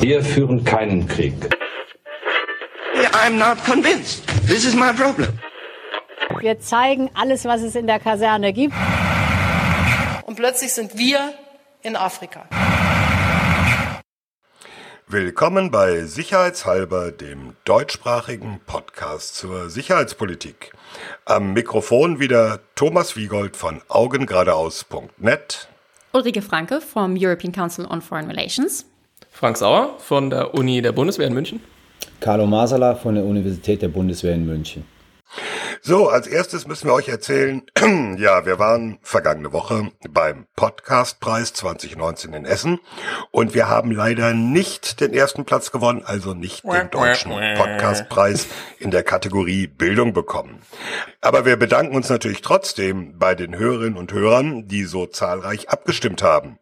Wir führen keinen Krieg. I'm not convinced. This is my problem. Wir zeigen alles, was es in der Kaserne gibt. Und plötzlich sind wir in Afrika. Willkommen bei Sicherheitshalber, dem deutschsprachigen Podcast zur Sicherheitspolitik. Am Mikrofon wieder Thomas Wiegold von augengeradeaus.net. Ulrike Franke vom European Council on Foreign Relations. Frank Sauer von der Uni der Bundeswehr in München. Carlo Masala von der Universität der Bundeswehr in München. So, als erstes müssen wir euch erzählen, ja, wir waren vergangene Woche beim Podcastpreis 2019 in Essen und wir haben leider nicht den ersten Platz gewonnen, also nicht den deutschen Podcastpreis in der Kategorie Bildung bekommen. Aber wir bedanken uns natürlich trotzdem bei den Hörerinnen und Hörern, die so zahlreich abgestimmt haben.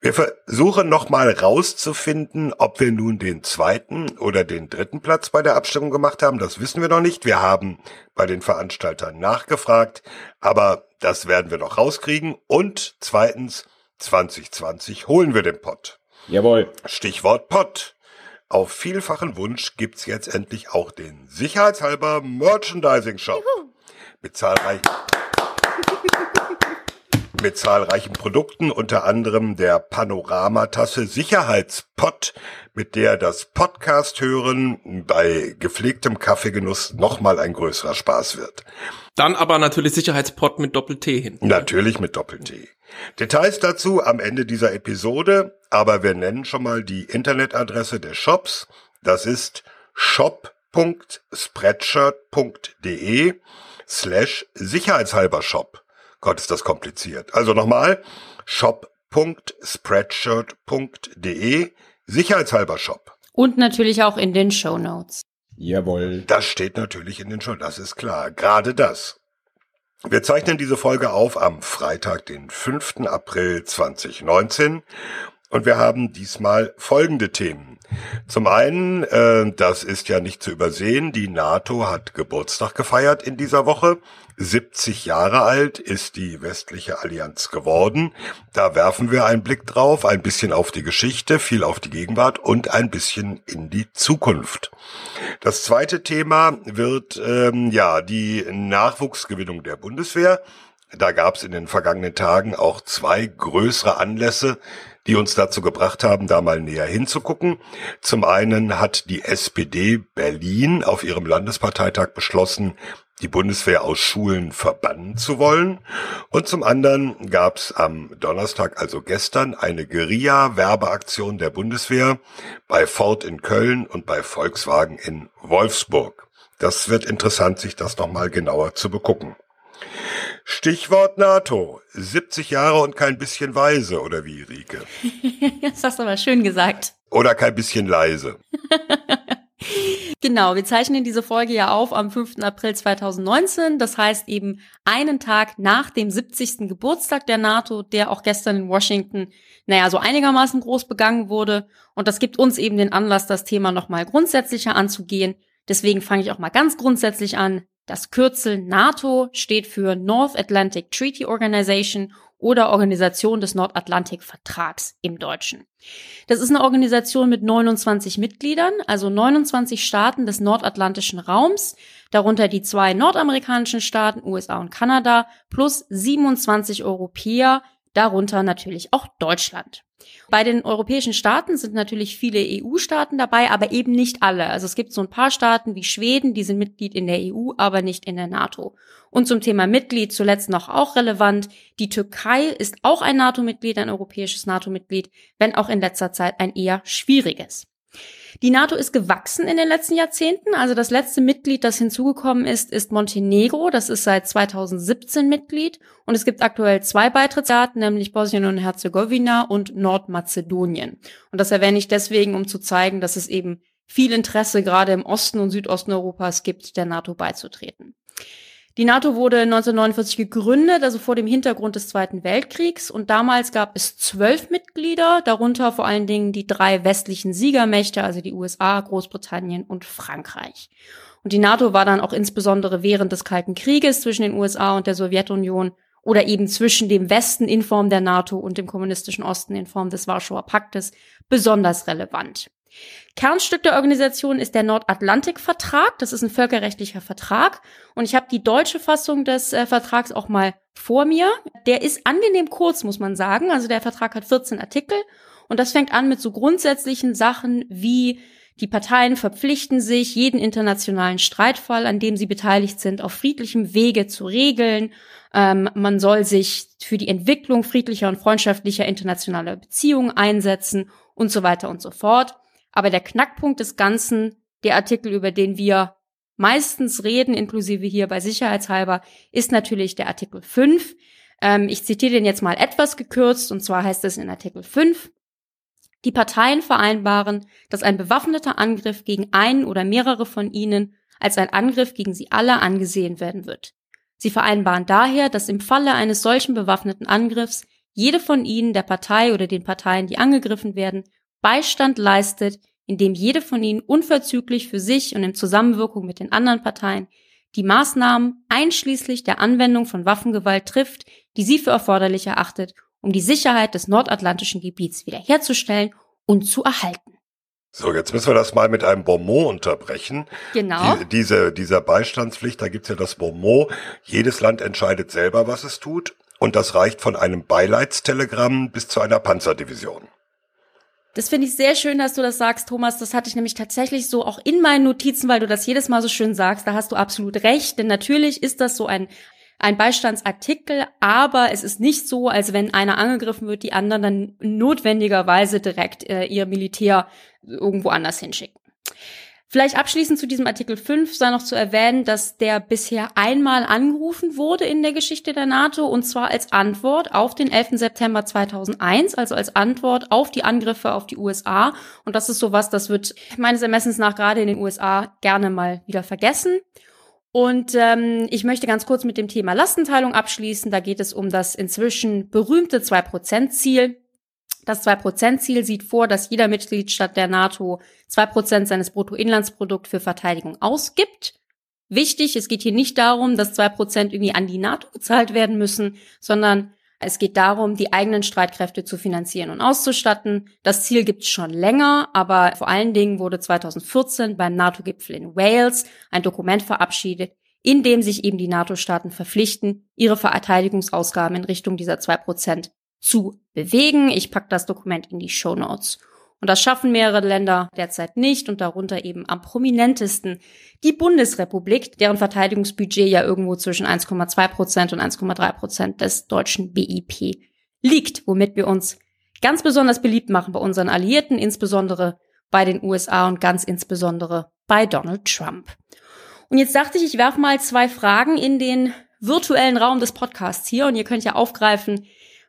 Wir versuchen nochmal rauszufinden, ob wir nun den zweiten oder den dritten Platz bei der Abstimmung gemacht haben. Das wissen wir noch nicht. Wir haben bei den Veranstaltern nachgefragt, aber das werden wir noch rauskriegen. Und zweitens, 2020 holen wir den Pott. Jawohl. Stichwort Pott. Auf vielfachen Wunsch gibt's jetzt endlich auch den sicherheitshalber Merchandising Shop. Mit zahlreichen mit zahlreichen Produkten, unter anderem der Panoramatasse Sicherheitspot, mit der das Podcast hören bei gepflegtem Kaffeegenuss nochmal ein größerer Spaß wird. Dann aber natürlich Sicherheitspot mit Doppel-T hinten. Natürlich mit Doppel-T. Details dazu am Ende dieser Episode, aber wir nennen schon mal die Internetadresse des Shops. Das ist shop.spreadshirt.de slash sicherheitshalber Shop. Gott, ist das kompliziert. Also nochmal, shop.spreadshirt.de, sicherheitshalber Shop. Und natürlich auch in den Show Notes. Jawohl. Das steht natürlich in den Show, das ist klar. Gerade das. Wir zeichnen diese Folge auf am Freitag, den 5. April 2019 und wir haben diesmal folgende Themen. Zum einen, äh, das ist ja nicht zu übersehen, die NATO hat Geburtstag gefeiert in dieser Woche. 70 Jahre alt ist die westliche Allianz geworden. Da werfen wir einen Blick drauf, ein bisschen auf die Geschichte, viel auf die Gegenwart und ein bisschen in die Zukunft. Das zweite Thema wird ähm, ja die Nachwuchsgewinnung der Bundeswehr. Da gab es in den vergangenen Tagen auch zwei größere Anlässe, die uns dazu gebracht haben, da mal näher hinzugucken. Zum einen hat die SPD Berlin auf ihrem Landesparteitag beschlossen, die Bundeswehr aus Schulen verbannen zu wollen. Und zum anderen gab es am Donnerstag, also gestern, eine Guerilla-Werbeaktion der Bundeswehr bei Ford in Köln und bei Volkswagen in Wolfsburg. Das wird interessant, sich das nochmal genauer zu begucken. Stichwort NATO. 70 Jahre und kein bisschen weise, oder wie, Rike? das hast du aber schön gesagt. Oder kein bisschen leise. Genau, wir zeichnen diese Folge ja auf am 5. April 2019. Das heißt eben einen Tag nach dem 70. Geburtstag der NATO, der auch gestern in Washington, naja, so einigermaßen groß begangen wurde. Und das gibt uns eben den Anlass, das Thema nochmal grundsätzlicher anzugehen. Deswegen fange ich auch mal ganz grundsätzlich an. Das Kürzel NATO steht für North Atlantic Treaty Organization oder Organisation des Nordatlantikvertrags im Deutschen. Das ist eine Organisation mit 29 Mitgliedern, also 29 Staaten des nordatlantischen Raums, darunter die zwei nordamerikanischen Staaten, USA und Kanada, plus 27 Europäer, darunter natürlich auch Deutschland. Bei den europäischen Staaten sind natürlich viele EU-Staaten dabei, aber eben nicht alle. Also es gibt so ein paar Staaten wie Schweden, die sind Mitglied in der EU, aber nicht in der NATO. Und zum Thema Mitglied zuletzt noch auch relevant. Die Türkei ist auch ein NATO-Mitglied, ein europäisches NATO-Mitglied, wenn auch in letzter Zeit ein eher schwieriges. Die NATO ist gewachsen in den letzten Jahrzehnten. Also das letzte Mitglied, das hinzugekommen ist, ist Montenegro. Das ist seit 2017 Mitglied. Und es gibt aktuell zwei Beitrittsstaaten, nämlich Bosnien und Herzegowina und Nordmazedonien. Und das erwähne ich deswegen, um zu zeigen, dass es eben viel Interesse gerade im Osten und Südosten Europas gibt, der NATO beizutreten. Die NATO wurde 1949 gegründet, also vor dem Hintergrund des Zweiten Weltkriegs. Und damals gab es zwölf Mitglieder, darunter vor allen Dingen die drei westlichen Siegermächte, also die USA, Großbritannien und Frankreich. Und die NATO war dann auch insbesondere während des Kalten Krieges zwischen den USA und der Sowjetunion oder eben zwischen dem Westen in Form der NATO und dem kommunistischen Osten in Form des Warschauer Paktes besonders relevant. Kernstück der Organisation ist der Nordatlantikvertrag. Das ist ein völkerrechtlicher Vertrag. Und ich habe die deutsche Fassung des äh, Vertrags auch mal vor mir. Der ist angenehm kurz, muss man sagen. Also der Vertrag hat 14 Artikel. Und das fängt an mit so grundsätzlichen Sachen wie die Parteien verpflichten sich, jeden internationalen Streitfall, an dem sie beteiligt sind, auf friedlichem Wege zu regeln. Ähm, man soll sich für die Entwicklung friedlicher und freundschaftlicher internationaler Beziehungen einsetzen und so weiter und so fort. Aber der Knackpunkt des Ganzen, der Artikel, über den wir meistens reden, inklusive hier bei Sicherheitshalber, ist natürlich der Artikel 5. Ähm, ich zitiere den jetzt mal etwas gekürzt, und zwar heißt es in Artikel 5, die Parteien vereinbaren, dass ein bewaffneter Angriff gegen einen oder mehrere von ihnen als ein Angriff gegen sie alle angesehen werden wird. Sie vereinbaren daher, dass im Falle eines solchen bewaffneten Angriffs jede von ihnen der Partei oder den Parteien, die angegriffen werden, Beistand leistet, indem jede von ihnen unverzüglich für sich und in Zusammenwirkung mit den anderen Parteien die Maßnahmen einschließlich der Anwendung von Waffengewalt trifft, die sie für erforderlich erachtet, um die Sicherheit des nordatlantischen Gebiets wiederherzustellen und zu erhalten. So, jetzt müssen wir das mal mit einem Bonmot unterbrechen. Genau. Die, diese, dieser Beistandspflicht, da gibt's ja das Bonmot. Jedes Land entscheidet selber, was es tut. Und das reicht von einem Beileidstelegramm bis zu einer Panzerdivision. Das finde ich sehr schön, dass du das sagst, Thomas. Das hatte ich nämlich tatsächlich so auch in meinen Notizen, weil du das jedes Mal so schön sagst. Da hast du absolut recht. Denn natürlich ist das so ein, ein Beistandsartikel, aber es ist nicht so, als wenn einer angegriffen wird, die anderen dann notwendigerweise direkt äh, ihr Militär irgendwo anders hinschicken. Vielleicht abschließend zu diesem Artikel 5 sei noch zu erwähnen, dass der bisher einmal angerufen wurde in der Geschichte der NATO und zwar als Antwort auf den 11. September 2001, also als Antwort auf die Angriffe auf die USA. Und das ist sowas, das wird meines Ermessens nach gerade in den USA gerne mal wieder vergessen. Und ähm, ich möchte ganz kurz mit dem Thema Lastenteilung abschließen. Da geht es um das inzwischen berühmte 2-Prozent-Ziel. Das 2%-Ziel sieht vor, dass jeder Mitgliedstaat der NATO 2% seines Bruttoinlandsprodukts für Verteidigung ausgibt. Wichtig, es geht hier nicht darum, dass 2% irgendwie an die NATO gezahlt werden müssen, sondern es geht darum, die eigenen Streitkräfte zu finanzieren und auszustatten. Das Ziel gibt es schon länger, aber vor allen Dingen wurde 2014 beim NATO-Gipfel in Wales ein Dokument verabschiedet, in dem sich eben die NATO-Staaten verpflichten, ihre Verteidigungsausgaben in Richtung dieser 2% zu bewegen. Ich packe das Dokument in die Show Notes. Und das schaffen mehrere Länder derzeit nicht und darunter eben am prominentesten die Bundesrepublik, deren Verteidigungsbudget ja irgendwo zwischen 1,2 Prozent und 1,3 Prozent des deutschen BIP liegt, womit wir uns ganz besonders beliebt machen bei unseren Alliierten, insbesondere bei den USA und ganz insbesondere bei Donald Trump. Und jetzt dachte ich, ich werfe mal zwei Fragen in den virtuellen Raum des Podcasts hier und ihr könnt ja aufgreifen,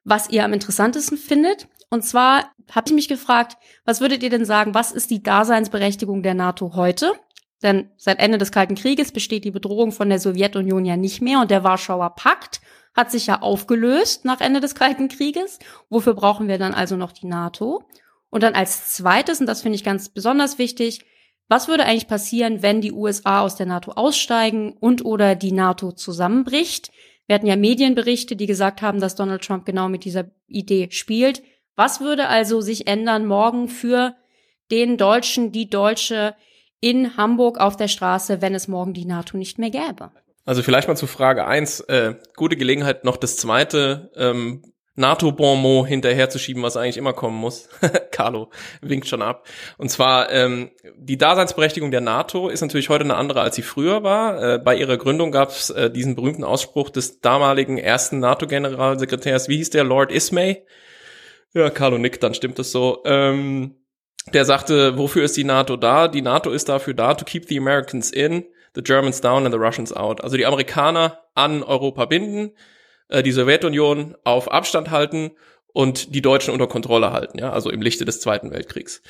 was ihr am interessantesten findet. Und zwar habe ich mich gefragt, was würdet ihr denn sagen, was ist die Daseinsberechtigung der NATO heute? Denn seit Ende des Kalten Krieges besteht die Bedrohung von der Sowjetunion ja nicht mehr und der Warschauer Pakt hat sich ja aufgelöst nach Ende des Kalten Krieges. Wofür brauchen wir dann also noch die NATO? Und dann als zweites, und das finde ich ganz besonders wichtig, was würde eigentlich passieren, wenn die USA aus der NATO aussteigen und oder die NATO zusammenbricht? Wir hatten ja Medienberichte, die gesagt haben, dass Donald Trump genau mit dieser Idee spielt. Was würde also sich ändern morgen für den Deutschen, die Deutsche in Hamburg auf der Straße, wenn es morgen die NATO nicht mehr gäbe? Also vielleicht mal zu Frage eins. Äh, gute Gelegenheit, noch das zweite ähm, NATO-Bonmot hinterherzuschieben, was eigentlich immer kommen muss. Carlo winkt schon ab. Und zwar, ähm, die Daseinsberechtigung der NATO ist natürlich heute eine andere, als sie früher war. Äh, bei ihrer Gründung gab es äh, diesen berühmten Ausspruch des damaligen ersten NATO-Generalsekretärs, wie hieß der, Lord Ismay? Ja, Carlo nickt, dann stimmt das so. Ähm, der sagte, wofür ist die NATO da? Die NATO ist dafür da, to keep the Americans in, the Germans down and the Russians out. Also die Amerikaner an Europa binden, äh, die Sowjetunion auf Abstand halten und die Deutschen unter Kontrolle halten, ja, also im Lichte des Zweiten Weltkriegs.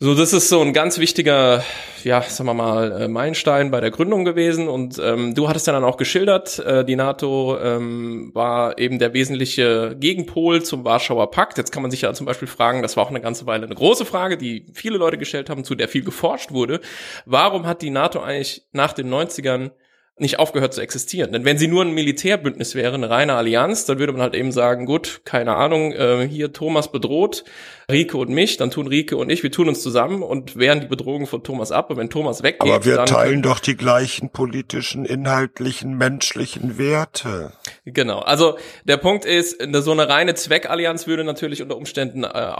So, das ist so ein ganz wichtiger, ja, sagen wir mal, äh, Meilenstein bei der Gründung gewesen. Und ähm, du hattest ja dann auch geschildert, äh, die NATO ähm, war eben der wesentliche Gegenpol zum Warschauer Pakt. Jetzt kann man sich ja zum Beispiel fragen, das war auch eine ganze Weile eine große Frage, die viele Leute gestellt haben, zu der viel geforscht wurde. Warum hat die NATO eigentlich nach den 90ern nicht aufgehört zu existieren. Denn wenn sie nur ein Militärbündnis wäre, eine reine Allianz, dann würde man halt eben sagen, gut, keine Ahnung, äh, hier Thomas bedroht Rike und mich, dann tun Rike und ich, wir tun uns zusammen und wehren die Bedrohung von Thomas ab. Und wenn Thomas weggeht, Aber wir teilen doch die gleichen politischen, inhaltlichen, menschlichen Werte. Genau. Also der Punkt ist, so eine reine Zweckallianz würde natürlich unter Umständen äh,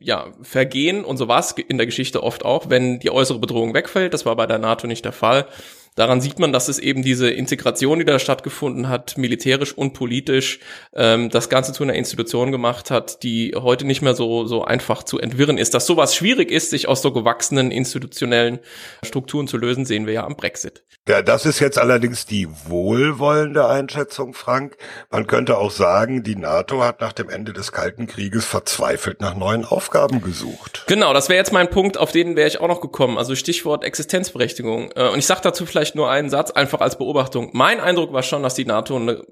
ja vergehen und so war es in der Geschichte oft auch, wenn die äußere Bedrohung wegfällt. Das war bei der NATO nicht der Fall. Daran sieht man, dass es eben diese Integration, die da stattgefunden hat, militärisch und politisch, ähm, das Ganze zu einer Institution gemacht hat, die heute nicht mehr so, so einfach zu entwirren ist. Dass sowas schwierig ist, sich aus so gewachsenen institutionellen Strukturen zu lösen, sehen wir ja am Brexit. Ja, das ist jetzt allerdings die wohlwollende Einschätzung, Frank. Man könnte auch sagen, die NATO hat nach dem Ende des Kalten Krieges verzweifelt nach neuen Aufgaben gesucht. Genau, das wäre jetzt mein Punkt, auf den wäre ich auch noch gekommen. Also Stichwort Existenzberechtigung. Äh, und ich sage dazu vielleicht nur einen Satz, einfach als Beobachtung. Mein Eindruck war schon, dass die NATO eine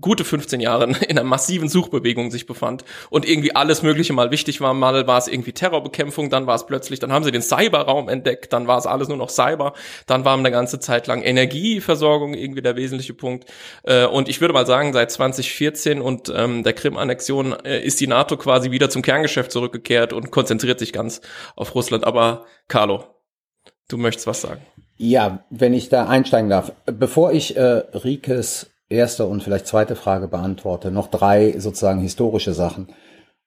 gute 15 Jahre in einer massiven Suchbewegung sich befand und irgendwie alles Mögliche mal wichtig war. Mal war es irgendwie Terrorbekämpfung, dann war es plötzlich, dann haben sie den Cyberraum entdeckt, dann war es alles nur noch Cyber, dann war eine ganze Zeit lang Energieversorgung irgendwie der wesentliche Punkt. Äh, und ich würde mal sagen, seit 2014 und ähm, der Krim-Annexion äh, ist die NATO quasi wieder zum Kerngeschäft zurückgekehrt und konzentriert sich ganz auf Russland. Aber Carlo, du möchtest was sagen. Ja, wenn ich da einsteigen darf. Bevor ich äh, Rikes erste und vielleicht zweite Frage beantworte, noch drei sozusagen historische Sachen.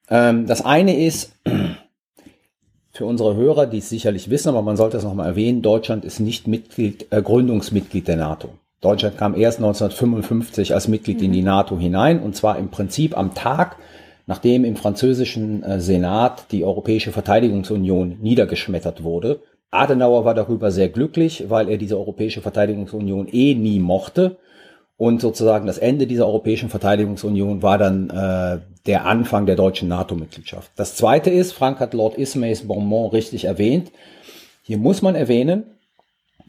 Ähm, das eine ist, für unsere Hörer, die es sicherlich wissen, aber man sollte es nochmal erwähnen, Deutschland ist nicht Mitglied, äh, Gründungsmitglied der NATO. Deutschland kam erst 1955 als Mitglied mhm. in die NATO hinein und zwar im Prinzip am Tag, nachdem im französischen äh, Senat die Europäische Verteidigungsunion niedergeschmettert wurde. Adenauer war darüber sehr glücklich, weil er diese Europäische Verteidigungsunion eh nie mochte. Und sozusagen das Ende dieser Europäischen Verteidigungsunion war dann äh, der Anfang der deutschen NATO-Mitgliedschaft. Das zweite ist, Frank hat Lord Ismays Bonbon richtig erwähnt. Hier muss man erwähnen,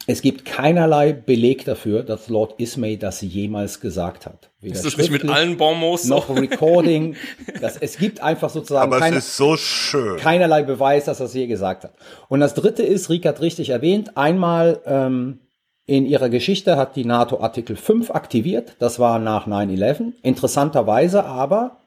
es gibt keinerlei Beleg dafür, dass Lord Ismay das jemals gesagt hat. Weder ist das nicht mit allen Bonbons noch Recording? Das, es gibt einfach sozusagen Aber keine, es ist so schön. keinerlei Beweis, dass er es je gesagt hat. Und das dritte ist, Rika hat richtig erwähnt, einmal ähm, in ihrer Geschichte hat die NATO Artikel 5 aktiviert. Das war nach 9-11. Interessanterweise aber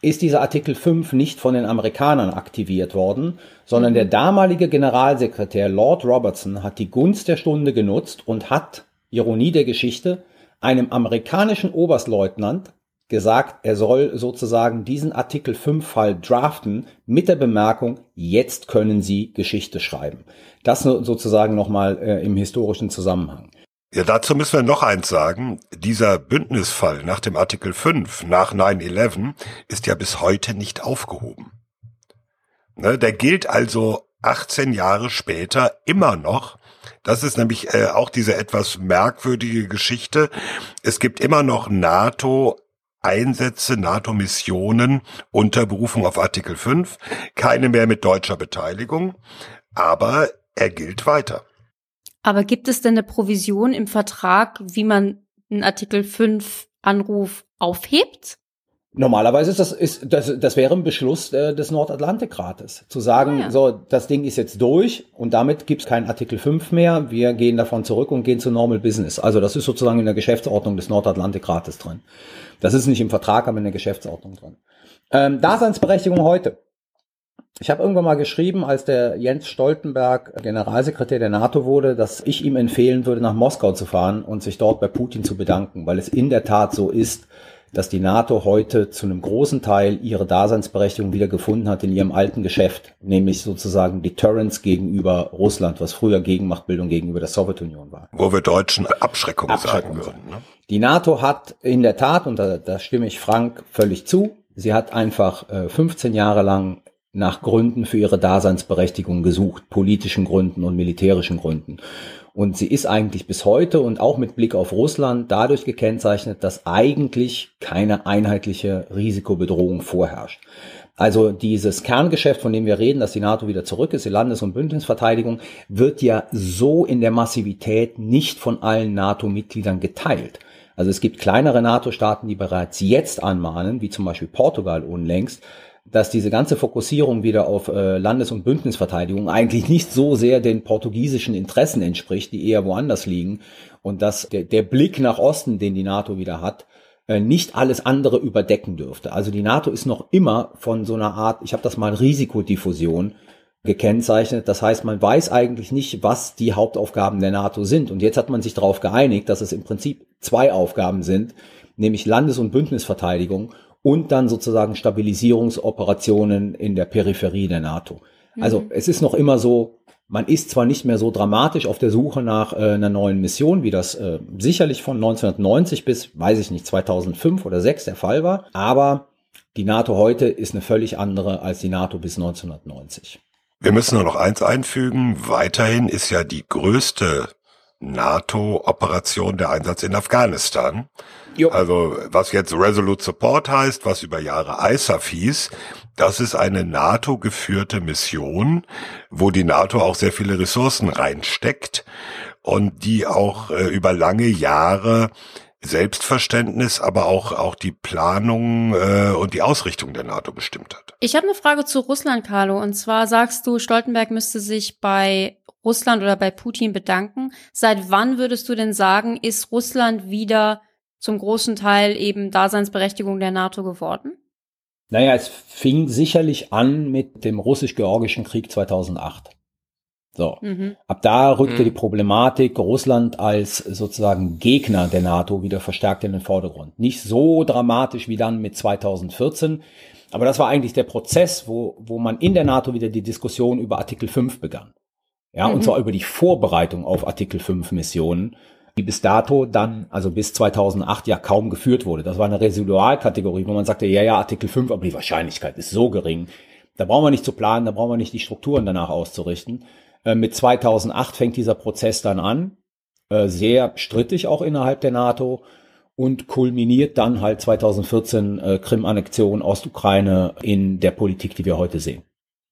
ist dieser Artikel 5 nicht von den Amerikanern aktiviert worden, sondern der damalige Generalsekretär Lord Robertson hat die Gunst der Stunde genutzt und hat, Ironie der Geschichte, einem amerikanischen Oberstleutnant gesagt, er soll sozusagen diesen Artikel 5 Fall draften mit der Bemerkung, jetzt können Sie Geschichte schreiben. Das sozusagen nochmal äh, im historischen Zusammenhang. Ja, dazu müssen wir noch eins sagen. Dieser Bündnisfall nach dem Artikel 5, nach 9-11, ist ja bis heute nicht aufgehoben. Ne, der gilt also 18 Jahre später immer noch. Das ist nämlich äh, auch diese etwas merkwürdige Geschichte. Es gibt immer noch NATO Einsätze, NATO-Missionen unter Berufung auf Artikel 5, keine mehr mit deutscher Beteiligung, aber er gilt weiter. Aber gibt es denn eine Provision im Vertrag, wie man einen Artikel 5 Anruf aufhebt? Normalerweise ist das, ist, das, das wäre ein Beschluss äh, des Nordatlantikrates. Zu sagen, ah, ja. so, das Ding ist jetzt durch und damit gibt es keinen Artikel 5 mehr. Wir gehen davon zurück und gehen zu Normal Business. Also das ist sozusagen in der Geschäftsordnung des Nordatlantikrates drin. Das ist nicht im Vertrag, aber in der Geschäftsordnung drin. Ähm, Daseinsberechtigung heute. Ich habe irgendwann mal geschrieben, als der Jens Stoltenberg Generalsekretär der NATO wurde, dass ich ihm empfehlen würde, nach Moskau zu fahren und sich dort bei Putin zu bedanken, weil es in der Tat so ist, dass die NATO heute zu einem großen Teil ihre Daseinsberechtigung wieder gefunden hat in ihrem alten Geschäft, nämlich sozusagen Deterrence gegenüber Russland, was früher Gegenmachtbildung gegenüber der Sowjetunion war. Wo wir Deutschen Abschreckung, Abschreckung sagen würden. Ne? Die NATO hat in der Tat, und da, da stimme ich Frank völlig zu, sie hat einfach äh, 15 Jahre lang nach Gründen für ihre Daseinsberechtigung gesucht, politischen Gründen und militärischen Gründen. Und sie ist eigentlich bis heute und auch mit Blick auf Russland dadurch gekennzeichnet, dass eigentlich keine einheitliche Risikobedrohung vorherrscht. Also dieses Kerngeschäft, von dem wir reden, dass die NATO wieder zurück ist, die Landes- und Bündnisverteidigung, wird ja so in der Massivität nicht von allen NATO-Mitgliedern geteilt. Also es gibt kleinere NATO-Staaten, die bereits jetzt anmahnen, wie zum Beispiel Portugal unlängst, dass diese ganze Fokussierung wieder auf äh, Landes- und Bündnisverteidigung eigentlich nicht so sehr den portugiesischen Interessen entspricht, die eher woanders liegen und dass der, der Blick nach Osten, den die NATO wieder hat, äh, nicht alles andere überdecken dürfte. Also die NATO ist noch immer von so einer Art, ich habe das mal Risikodiffusion gekennzeichnet. Das heißt, man weiß eigentlich nicht, was die Hauptaufgaben der NATO sind. Und jetzt hat man sich darauf geeinigt, dass es im Prinzip zwei Aufgaben sind, nämlich Landes- und Bündnisverteidigung und dann sozusagen Stabilisierungsoperationen in der Peripherie der NATO. Also es ist noch immer so, man ist zwar nicht mehr so dramatisch auf der Suche nach äh, einer neuen Mission, wie das äh, sicherlich von 1990 bis, weiß ich nicht, 2005 oder 2006 der Fall war, aber die NATO heute ist eine völlig andere als die NATO bis 1990. Wir müssen nur noch eins einfügen. Weiterhin ist ja die größte NATO-Operation der Einsatz in Afghanistan. Jo. Also was jetzt Resolute Support heißt, was über Jahre ISAF hieß, das ist eine NATO-geführte Mission, wo die NATO auch sehr viele Ressourcen reinsteckt und die auch äh, über lange Jahre Selbstverständnis, aber auch auch die Planung äh, und die Ausrichtung der NATO bestimmt hat. Ich habe eine Frage zu Russland, Carlo. Und zwar sagst du, Stoltenberg müsste sich bei Russland oder bei Putin bedanken. Seit wann würdest du denn sagen, ist Russland wieder zum großen Teil eben Daseinsberechtigung der NATO geworden? Naja, es fing sicherlich an mit dem russisch-georgischen Krieg 2008. So. Mhm. Ab da rückte Mhm. die Problematik Russland als sozusagen Gegner der NATO wieder verstärkt in den Vordergrund. Nicht so dramatisch wie dann mit 2014, aber das war eigentlich der Prozess, wo, wo man in der NATO wieder die Diskussion über Artikel 5 begann. Ja, Mhm. und zwar über die Vorbereitung auf Artikel 5 Missionen, die bis dato dann, also bis 2008 ja kaum geführt wurde. Das war eine Residualkategorie, wo man sagte, ja, ja, Artikel 5, aber die Wahrscheinlichkeit ist so gering. Da brauchen wir nicht zu planen, da brauchen wir nicht die Strukturen danach auszurichten. Äh, Mit 2008 fängt dieser Prozess dann an, äh, sehr strittig auch innerhalb der NATO und kulminiert dann halt 2014 äh, Krim-Annexion Ostukraine in der Politik, die wir heute sehen.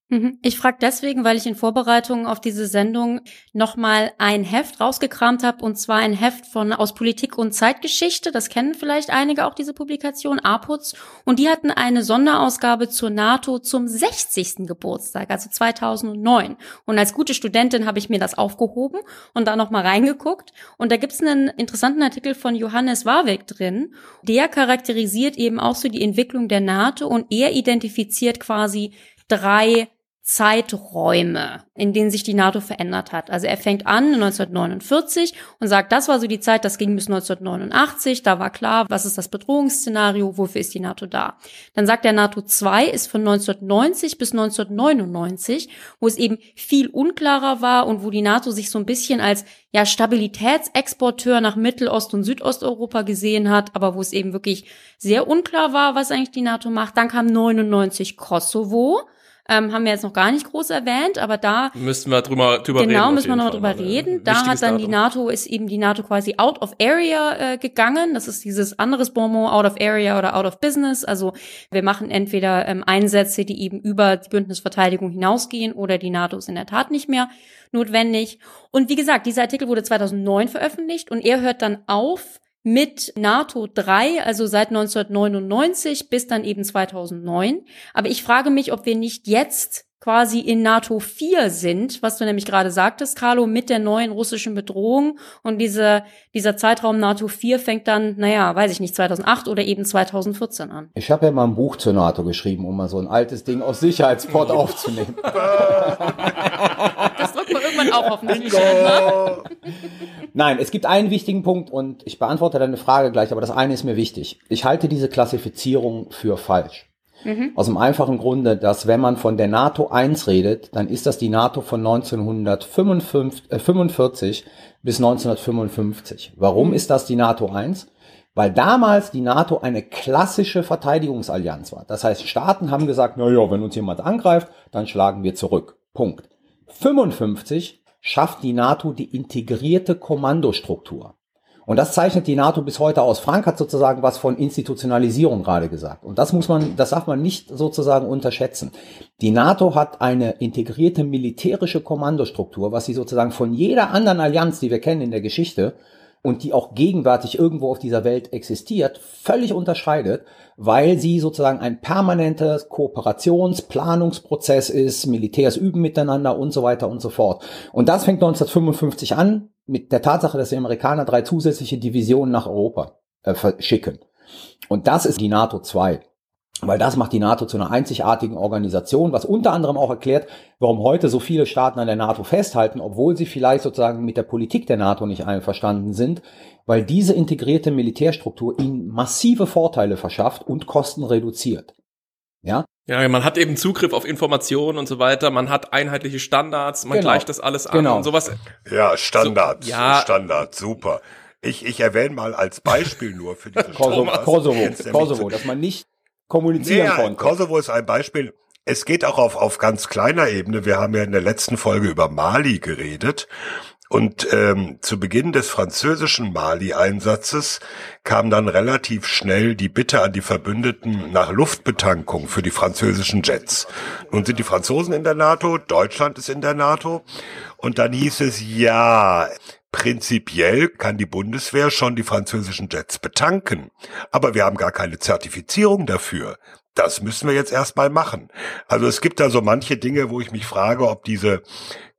Mhm. Ich frage deswegen, weil ich in Vorbereitung auf diese Sendung nochmal ein Heft rausgekramt habe, und zwar ein Heft von aus Politik und Zeitgeschichte. Das kennen vielleicht einige auch diese Publikation, APUZ. Und die hatten eine Sonderausgabe zur NATO zum 60. Geburtstag, also 2009. Und als gute Studentin habe ich mir das aufgehoben und da nochmal reingeguckt. Und da gibt's einen interessanten Artikel von Johannes Warwick drin. Der charakterisiert eben auch so die Entwicklung der NATO und er identifiziert quasi drei Zeiträume, in denen sich die NATO verändert hat. Also er fängt an 1949 und sagt, das war so die Zeit, das ging bis 1989, da war klar, was ist das Bedrohungsszenario, wofür ist die NATO da. Dann sagt er, NATO 2 ist von 1990 bis 1999, wo es eben viel unklarer war und wo die NATO sich so ein bisschen als ja, Stabilitätsexporteur nach Mittelost- und Südosteuropa gesehen hat, aber wo es eben wirklich sehr unklar war, was eigentlich die NATO macht. Dann kam 99 Kosovo, ähm, haben wir jetzt noch gar nicht groß erwähnt, aber da Müssten wir drüber, drüber reden. genau müssen wir noch drüber mal. reden. Äh, Da hat dann die Datum. NATO ist eben die NATO quasi out of area äh, gegangen. Das ist dieses anderes Bonbon out of area oder out of business. Also wir machen entweder ähm, Einsätze, die eben über die Bündnisverteidigung hinausgehen, oder die NATO ist in der Tat nicht mehr notwendig. Und wie gesagt, dieser Artikel wurde 2009 veröffentlicht und er hört dann auf mit NATO 3, also seit 1999 bis dann eben 2009. Aber ich frage mich, ob wir nicht jetzt quasi in NATO 4 sind, was du nämlich gerade sagtest, Carlo, mit der neuen russischen Bedrohung. Und diese, dieser Zeitraum NATO 4 fängt dann, naja, weiß ich nicht, 2008 oder eben 2014 an. Ich habe ja mal ein Buch zur NATO geschrieben, um mal so ein altes Ding aus Sicherheitsport aufzunehmen. Drückt man irgendwann auch hoffentlich. Nein, es gibt einen wichtigen Punkt und ich beantworte deine Frage gleich, aber das eine ist mir wichtig. Ich halte diese Klassifizierung für falsch. Aus dem einfachen Grunde, dass wenn man von der NATO 1 redet, dann ist das die NATO von 1945 äh, 45 bis 1955. Warum ist das die NATO 1? Weil damals die NATO eine klassische Verteidigungsallianz war. Das heißt, Staaten haben gesagt, na ja, wenn uns jemand angreift, dann schlagen wir zurück. Punkt. 55 schafft die NATO die integrierte Kommandostruktur. Und das zeichnet die NATO bis heute aus. Frank hat sozusagen was von Institutionalisierung gerade gesagt. Und das muss man, das darf man nicht sozusagen unterschätzen. Die NATO hat eine integrierte militärische Kommandostruktur, was sie sozusagen von jeder anderen Allianz, die wir kennen in der Geschichte, und die auch gegenwärtig irgendwo auf dieser Welt existiert, völlig unterscheidet, weil sie sozusagen ein permanenter Kooperations-, Planungsprozess ist, Militärs üben miteinander und so weiter und so fort. Und das fängt 1955 an mit der Tatsache, dass die Amerikaner drei zusätzliche Divisionen nach Europa äh, schicken. Und das ist die NATO 2. Weil das macht die NATO zu einer einzigartigen Organisation, was unter anderem auch erklärt, warum heute so viele Staaten an der NATO festhalten, obwohl sie vielleicht sozusagen mit der Politik der NATO nicht einverstanden sind, weil diese integrierte Militärstruktur ihnen massive Vorteile verschafft und Kosten reduziert. Ja? Ja, man hat eben Zugriff auf Informationen und so weiter, man hat einheitliche Standards, man Genau. gleicht das alles an Genau. und sowas. Ja, Standard, So, ja. Standard, super. Ich, ich erwähne mal als Beispiel nur für diese Kosovo, Kosovo, Kosovo, dass man nicht kommunizieren Ja, konnte. Kosovo ist ein Beispiel. Es geht auch auf, auf ganz kleiner Ebene. Wir haben ja in der letzten Folge über Mali geredet. Und ähm, zu Beginn des französischen Mali-Einsatzes kam dann relativ schnell die Bitte an die Verbündeten nach Luftbetankung für die französischen Jets. Nun sind die Franzosen in der NATO, Deutschland ist in der NATO. Und dann hieß es, ja, prinzipiell kann die Bundeswehr schon die französischen Jets betanken. Aber wir haben gar keine Zertifizierung dafür. Das müssen wir jetzt erstmal machen. Also es gibt da so manche Dinge, wo ich mich frage, ob diese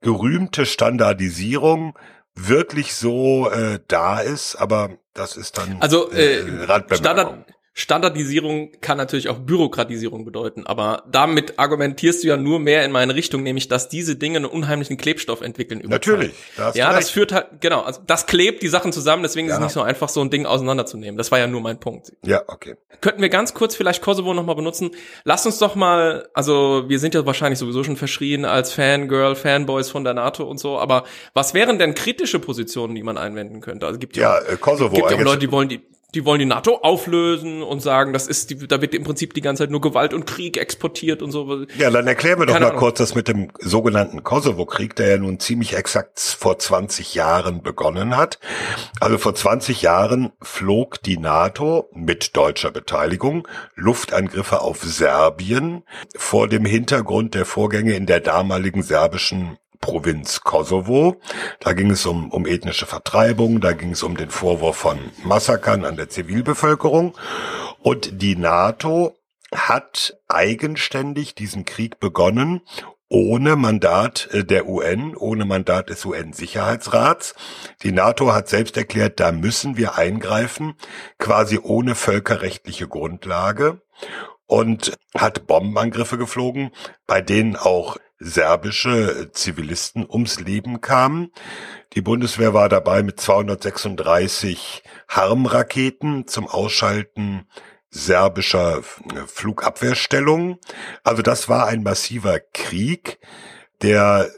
gerühmte Standardisierung wirklich so äh, da ist, aber das ist dann Also äh, Randbemerkung. Standard, Standardisierung kann natürlich auch Bürokratisierung bedeuten, aber damit argumentierst du ja nur mehr in meine Richtung, nämlich dass diese Dinge einen unheimlichen Klebstoff entwickeln. Über Natürlich, Zeit. da hast du Ja, das führt halt genau, also das klebt die Sachen zusammen, deswegen ist Ja. es nicht so einfach, so ein Ding auseinanderzunehmen. Das war ja nur mein Punkt. Ja, okay. Könnten wir ganz kurz vielleicht Kosovo nochmal benutzen? Lasst uns doch mal, also wir sind ja wahrscheinlich sowieso schon verschrien als Fangirl, Fanboys von der NATO und so, aber was wären denn kritische Positionen, die man einwenden könnte? Also gibt Ja, äh, Kosovo. gibt ja Leute, die wollen die die wollen die NATO auflösen und sagen, das ist die, da wird im Prinzip die ganze Zeit nur Gewalt und Krieg exportiert und so. Ja, dann erklären wir doch Keine mal Ahnung. kurz das mit dem sogenannten Kosovo-Krieg, der ja nun ziemlich exakt vor 20 Jahren begonnen hat. Also vor 20 Jahren flog die NATO mit deutscher Beteiligung Luftangriffe auf Serbien vor dem Hintergrund der Vorgänge in der damaligen serbischen Provinz Kosovo. Da ging es um, um ethnische Vertreibung, da ging es um den Vorwurf von Massakern an der Zivilbevölkerung. Und die NATO hat eigenständig diesen Krieg begonnen, ohne Mandat äh, der UN, ohne Mandat des UN-Sicherheitsrats. Die NATO hat selbst erklärt, da müssen wir eingreifen, quasi ohne völkerrechtliche Grundlage und hat Bombenangriffe geflogen, bei denen auch serbische Zivilisten ums Leben kamen. Die Bundeswehr war dabei mit 236 Harmraketen zum Ausschalten serbischer äh, Flugabwehrstellungen. Also das war ein massiver Krieg, der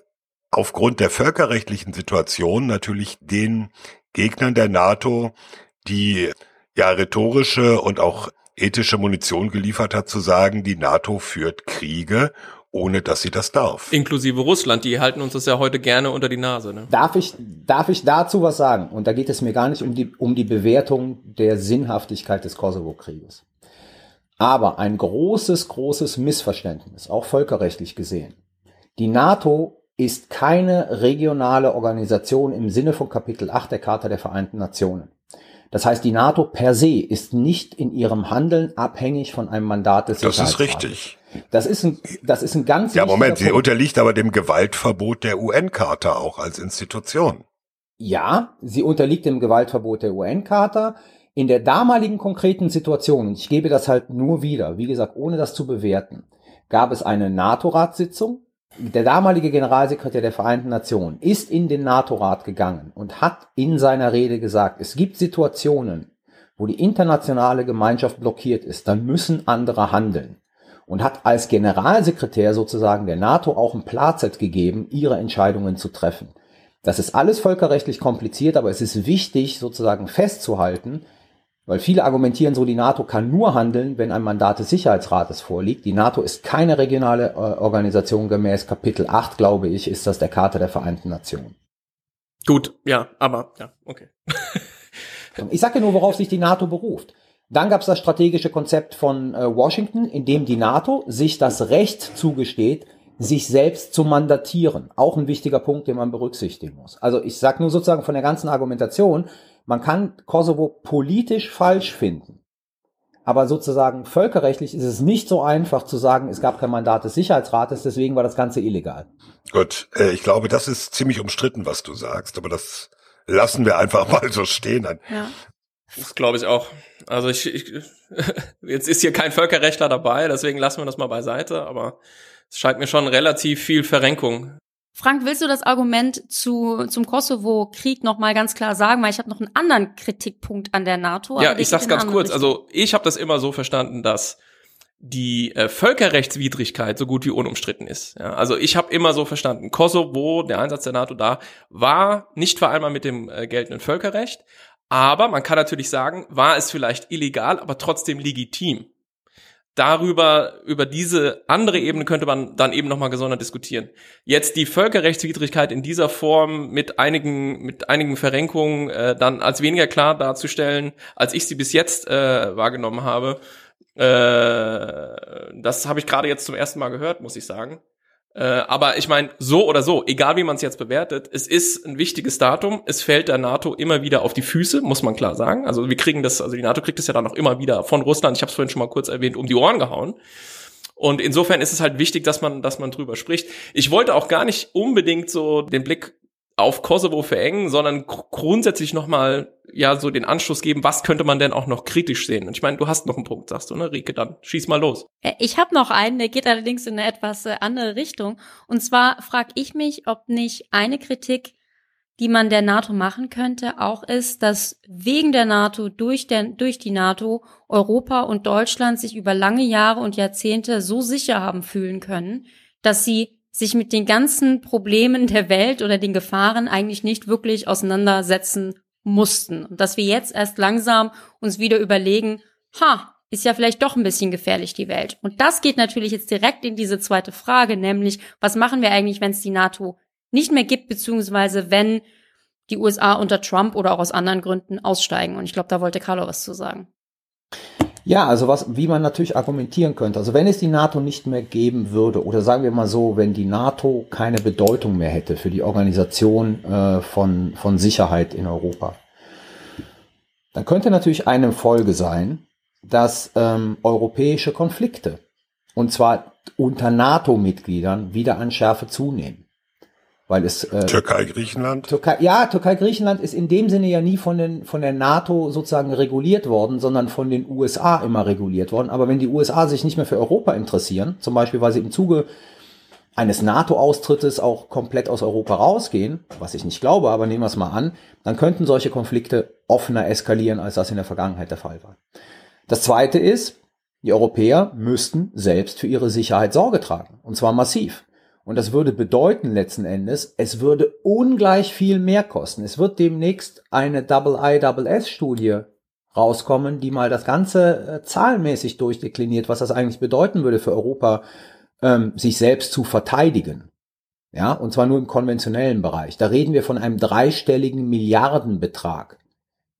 aufgrund der völkerrechtlichen Situation natürlich den Gegnern der NATO, die ja rhetorische und auch ethische Munition geliefert hat, zu sagen, die NATO führt Kriege, ohne dass sie das darf. Inklusive Russland, die halten uns das ja heute gerne unter die Nase. Ne? Darf ich, darf ich dazu was sagen? Und da geht es mir gar nicht um die, um die Bewertung der Sinnhaftigkeit des Kosovo-Krieges. Aber ein großes, großes Missverständnis, auch völkerrechtlich gesehen. Die NATO ist keine regionale Organisation im Sinne von Kapitel 8 der Charta der Vereinten Nationen. Das heißt, die NATO per se ist nicht in ihrem Handeln abhängig von einem Mandat des Das ist richtig. Das ist ein, das ist ein ganz Ja, Moment, sie Punkt. unterliegt aber dem Gewaltverbot der UN-Charta auch als Institution. Ja, sie unterliegt dem Gewaltverbot der UN-Charta. In der damaligen konkreten Situation, und ich gebe das halt nur wieder, wie gesagt, ohne das zu bewerten, gab es eine NATO-Ratssitzung. Der damalige Generalsekretär der Vereinten Nationen ist in den NATO-Rat gegangen und hat in seiner Rede gesagt, es gibt Situationen, wo die internationale Gemeinschaft blockiert ist, dann müssen andere handeln. Und hat als Generalsekretär sozusagen der NATO auch ein Platzett gegeben, ihre Entscheidungen zu treffen. Das ist alles völkerrechtlich kompliziert, aber es ist wichtig, sozusagen festzuhalten, weil viele argumentieren so, die NATO kann nur handeln, wenn ein Mandat des Sicherheitsrates vorliegt. Die NATO ist keine regionale äh, Organisation gemäß Kapitel 8, glaube ich, ist das der Charta der Vereinten Nationen. Gut, ja, aber ja, okay. Ich sage nur, worauf sich die NATO beruft. Dann gab es das strategische Konzept von äh, Washington, in dem die NATO sich das Recht zugesteht, sich selbst zu mandatieren. Auch ein wichtiger Punkt, den man berücksichtigen muss. Also ich sage nur sozusagen von der ganzen Argumentation, man kann Kosovo politisch falsch finden. Aber sozusagen völkerrechtlich ist es nicht so einfach zu sagen, es gab kein Mandat des Sicherheitsrates, deswegen war das Ganze illegal. Gut, äh, ich glaube, das ist ziemlich umstritten, was du sagst, aber das lassen wir einfach mal so stehen. Ja. Das glaube ich auch. Also ich, ich jetzt ist hier kein Völkerrechtler dabei, deswegen lassen wir das mal beiseite, aber es scheint mir schon relativ viel Verrenkung. Frank, willst du das Argument zu, zum Kosovo-Krieg noch mal ganz klar sagen? Weil ich habe noch einen anderen Kritikpunkt an der NATO. Ja, ich sag's ganz kurz. Richtung. Also ich habe das immer so verstanden, dass die äh, Völkerrechtswidrigkeit so gut wie unumstritten ist. Ja, also ich habe immer so verstanden, Kosovo, der Einsatz der NATO da, war nicht vereinbar mit dem äh, geltenden Völkerrecht, aber man kann natürlich sagen, war es vielleicht illegal, aber trotzdem legitim. Darüber, über diese andere Ebene könnte man dann eben nochmal gesondert diskutieren. Jetzt die Völkerrechtswidrigkeit in dieser Form mit einigen, mit einigen Verrenkungen äh, dann als weniger klar darzustellen, als ich sie bis jetzt äh, wahrgenommen habe, äh, das habe ich gerade jetzt zum ersten Mal gehört, muss ich sagen. Äh, aber ich meine, so oder so, egal wie man es jetzt bewertet, es ist ein wichtiges Datum. Es fällt der NATO immer wieder auf die Füße, muss man klar sagen. Also wir kriegen das, also die NATO kriegt es ja dann auch immer wieder von Russland, ich habe es vorhin schon mal kurz erwähnt, um die Ohren gehauen. Und insofern ist es halt wichtig, dass man, dass man drüber spricht. Ich wollte auch gar nicht unbedingt so den Blick auf Kosovo verengen, sondern grundsätzlich nochmal ja so den Anschluss geben, was könnte man denn auch noch kritisch sehen? Und ich meine, du hast noch einen Punkt, sagst du, ne, Rike, dann schieß mal los. Äh, ich habe noch einen, der geht allerdings in eine etwas äh, andere Richtung. Und zwar frage ich mich, ob nicht eine Kritik, die man der NATO machen könnte, auch ist, dass wegen der NATO, durch, der, durch die NATO, Europa und Deutschland sich über lange Jahre und Jahrzehnte so sicher haben fühlen können, dass sie sich mit den ganzen Problemen der Welt oder den Gefahren eigentlich nicht wirklich auseinandersetzen mussten. Und dass wir jetzt erst langsam uns wieder überlegen, ha, ist ja vielleicht doch ein bisschen gefährlich, die Welt. Und das geht natürlich jetzt direkt in diese zweite Frage, nämlich, was machen wir eigentlich, wenn es die NATO nicht mehr gibt, beziehungsweise wenn die USA unter Trump oder auch aus anderen Gründen aussteigen. Und ich glaube, da wollte Carlo was zu sagen. Ja, also was, wie man natürlich argumentieren könnte. Also wenn es die NATO nicht mehr geben würde, oder sagen wir mal so, wenn die NATO keine Bedeutung mehr hätte für die Organisation äh, von, von Sicherheit in Europa, dann könnte natürlich eine Folge sein, dass ähm, europäische Konflikte, und zwar unter NATO-Mitgliedern, wieder an Schärfe zunehmen weil es äh, Türkei Griechenland Türkei, ja Türkei Griechenland ist in dem Sinne ja nie von den von der NATO sozusagen reguliert worden, sondern von den USA immer reguliert worden. Aber wenn die USA sich nicht mehr für Europa interessieren, zum Beispiel weil sie im Zuge eines NATO-Austrittes auch komplett aus Europa rausgehen, was ich nicht glaube, aber nehmen wir es mal an, dann könnten solche Konflikte offener eskalieren, als das in der Vergangenheit der Fall war. Das Zweite ist, die Europäer müssten selbst für ihre Sicherheit Sorge tragen, und zwar massiv. Und das würde bedeuten letzten Endes, es würde ungleich viel mehr kosten. Es wird demnächst eine Double-I-Double-S-Studie rauskommen, die mal das Ganze äh, zahlenmäßig durchdekliniert, was das eigentlich bedeuten würde für Europa, ähm, sich selbst zu verteidigen. Ja, und zwar nur im konventionellen Bereich. Da reden wir von einem dreistelligen Milliardenbetrag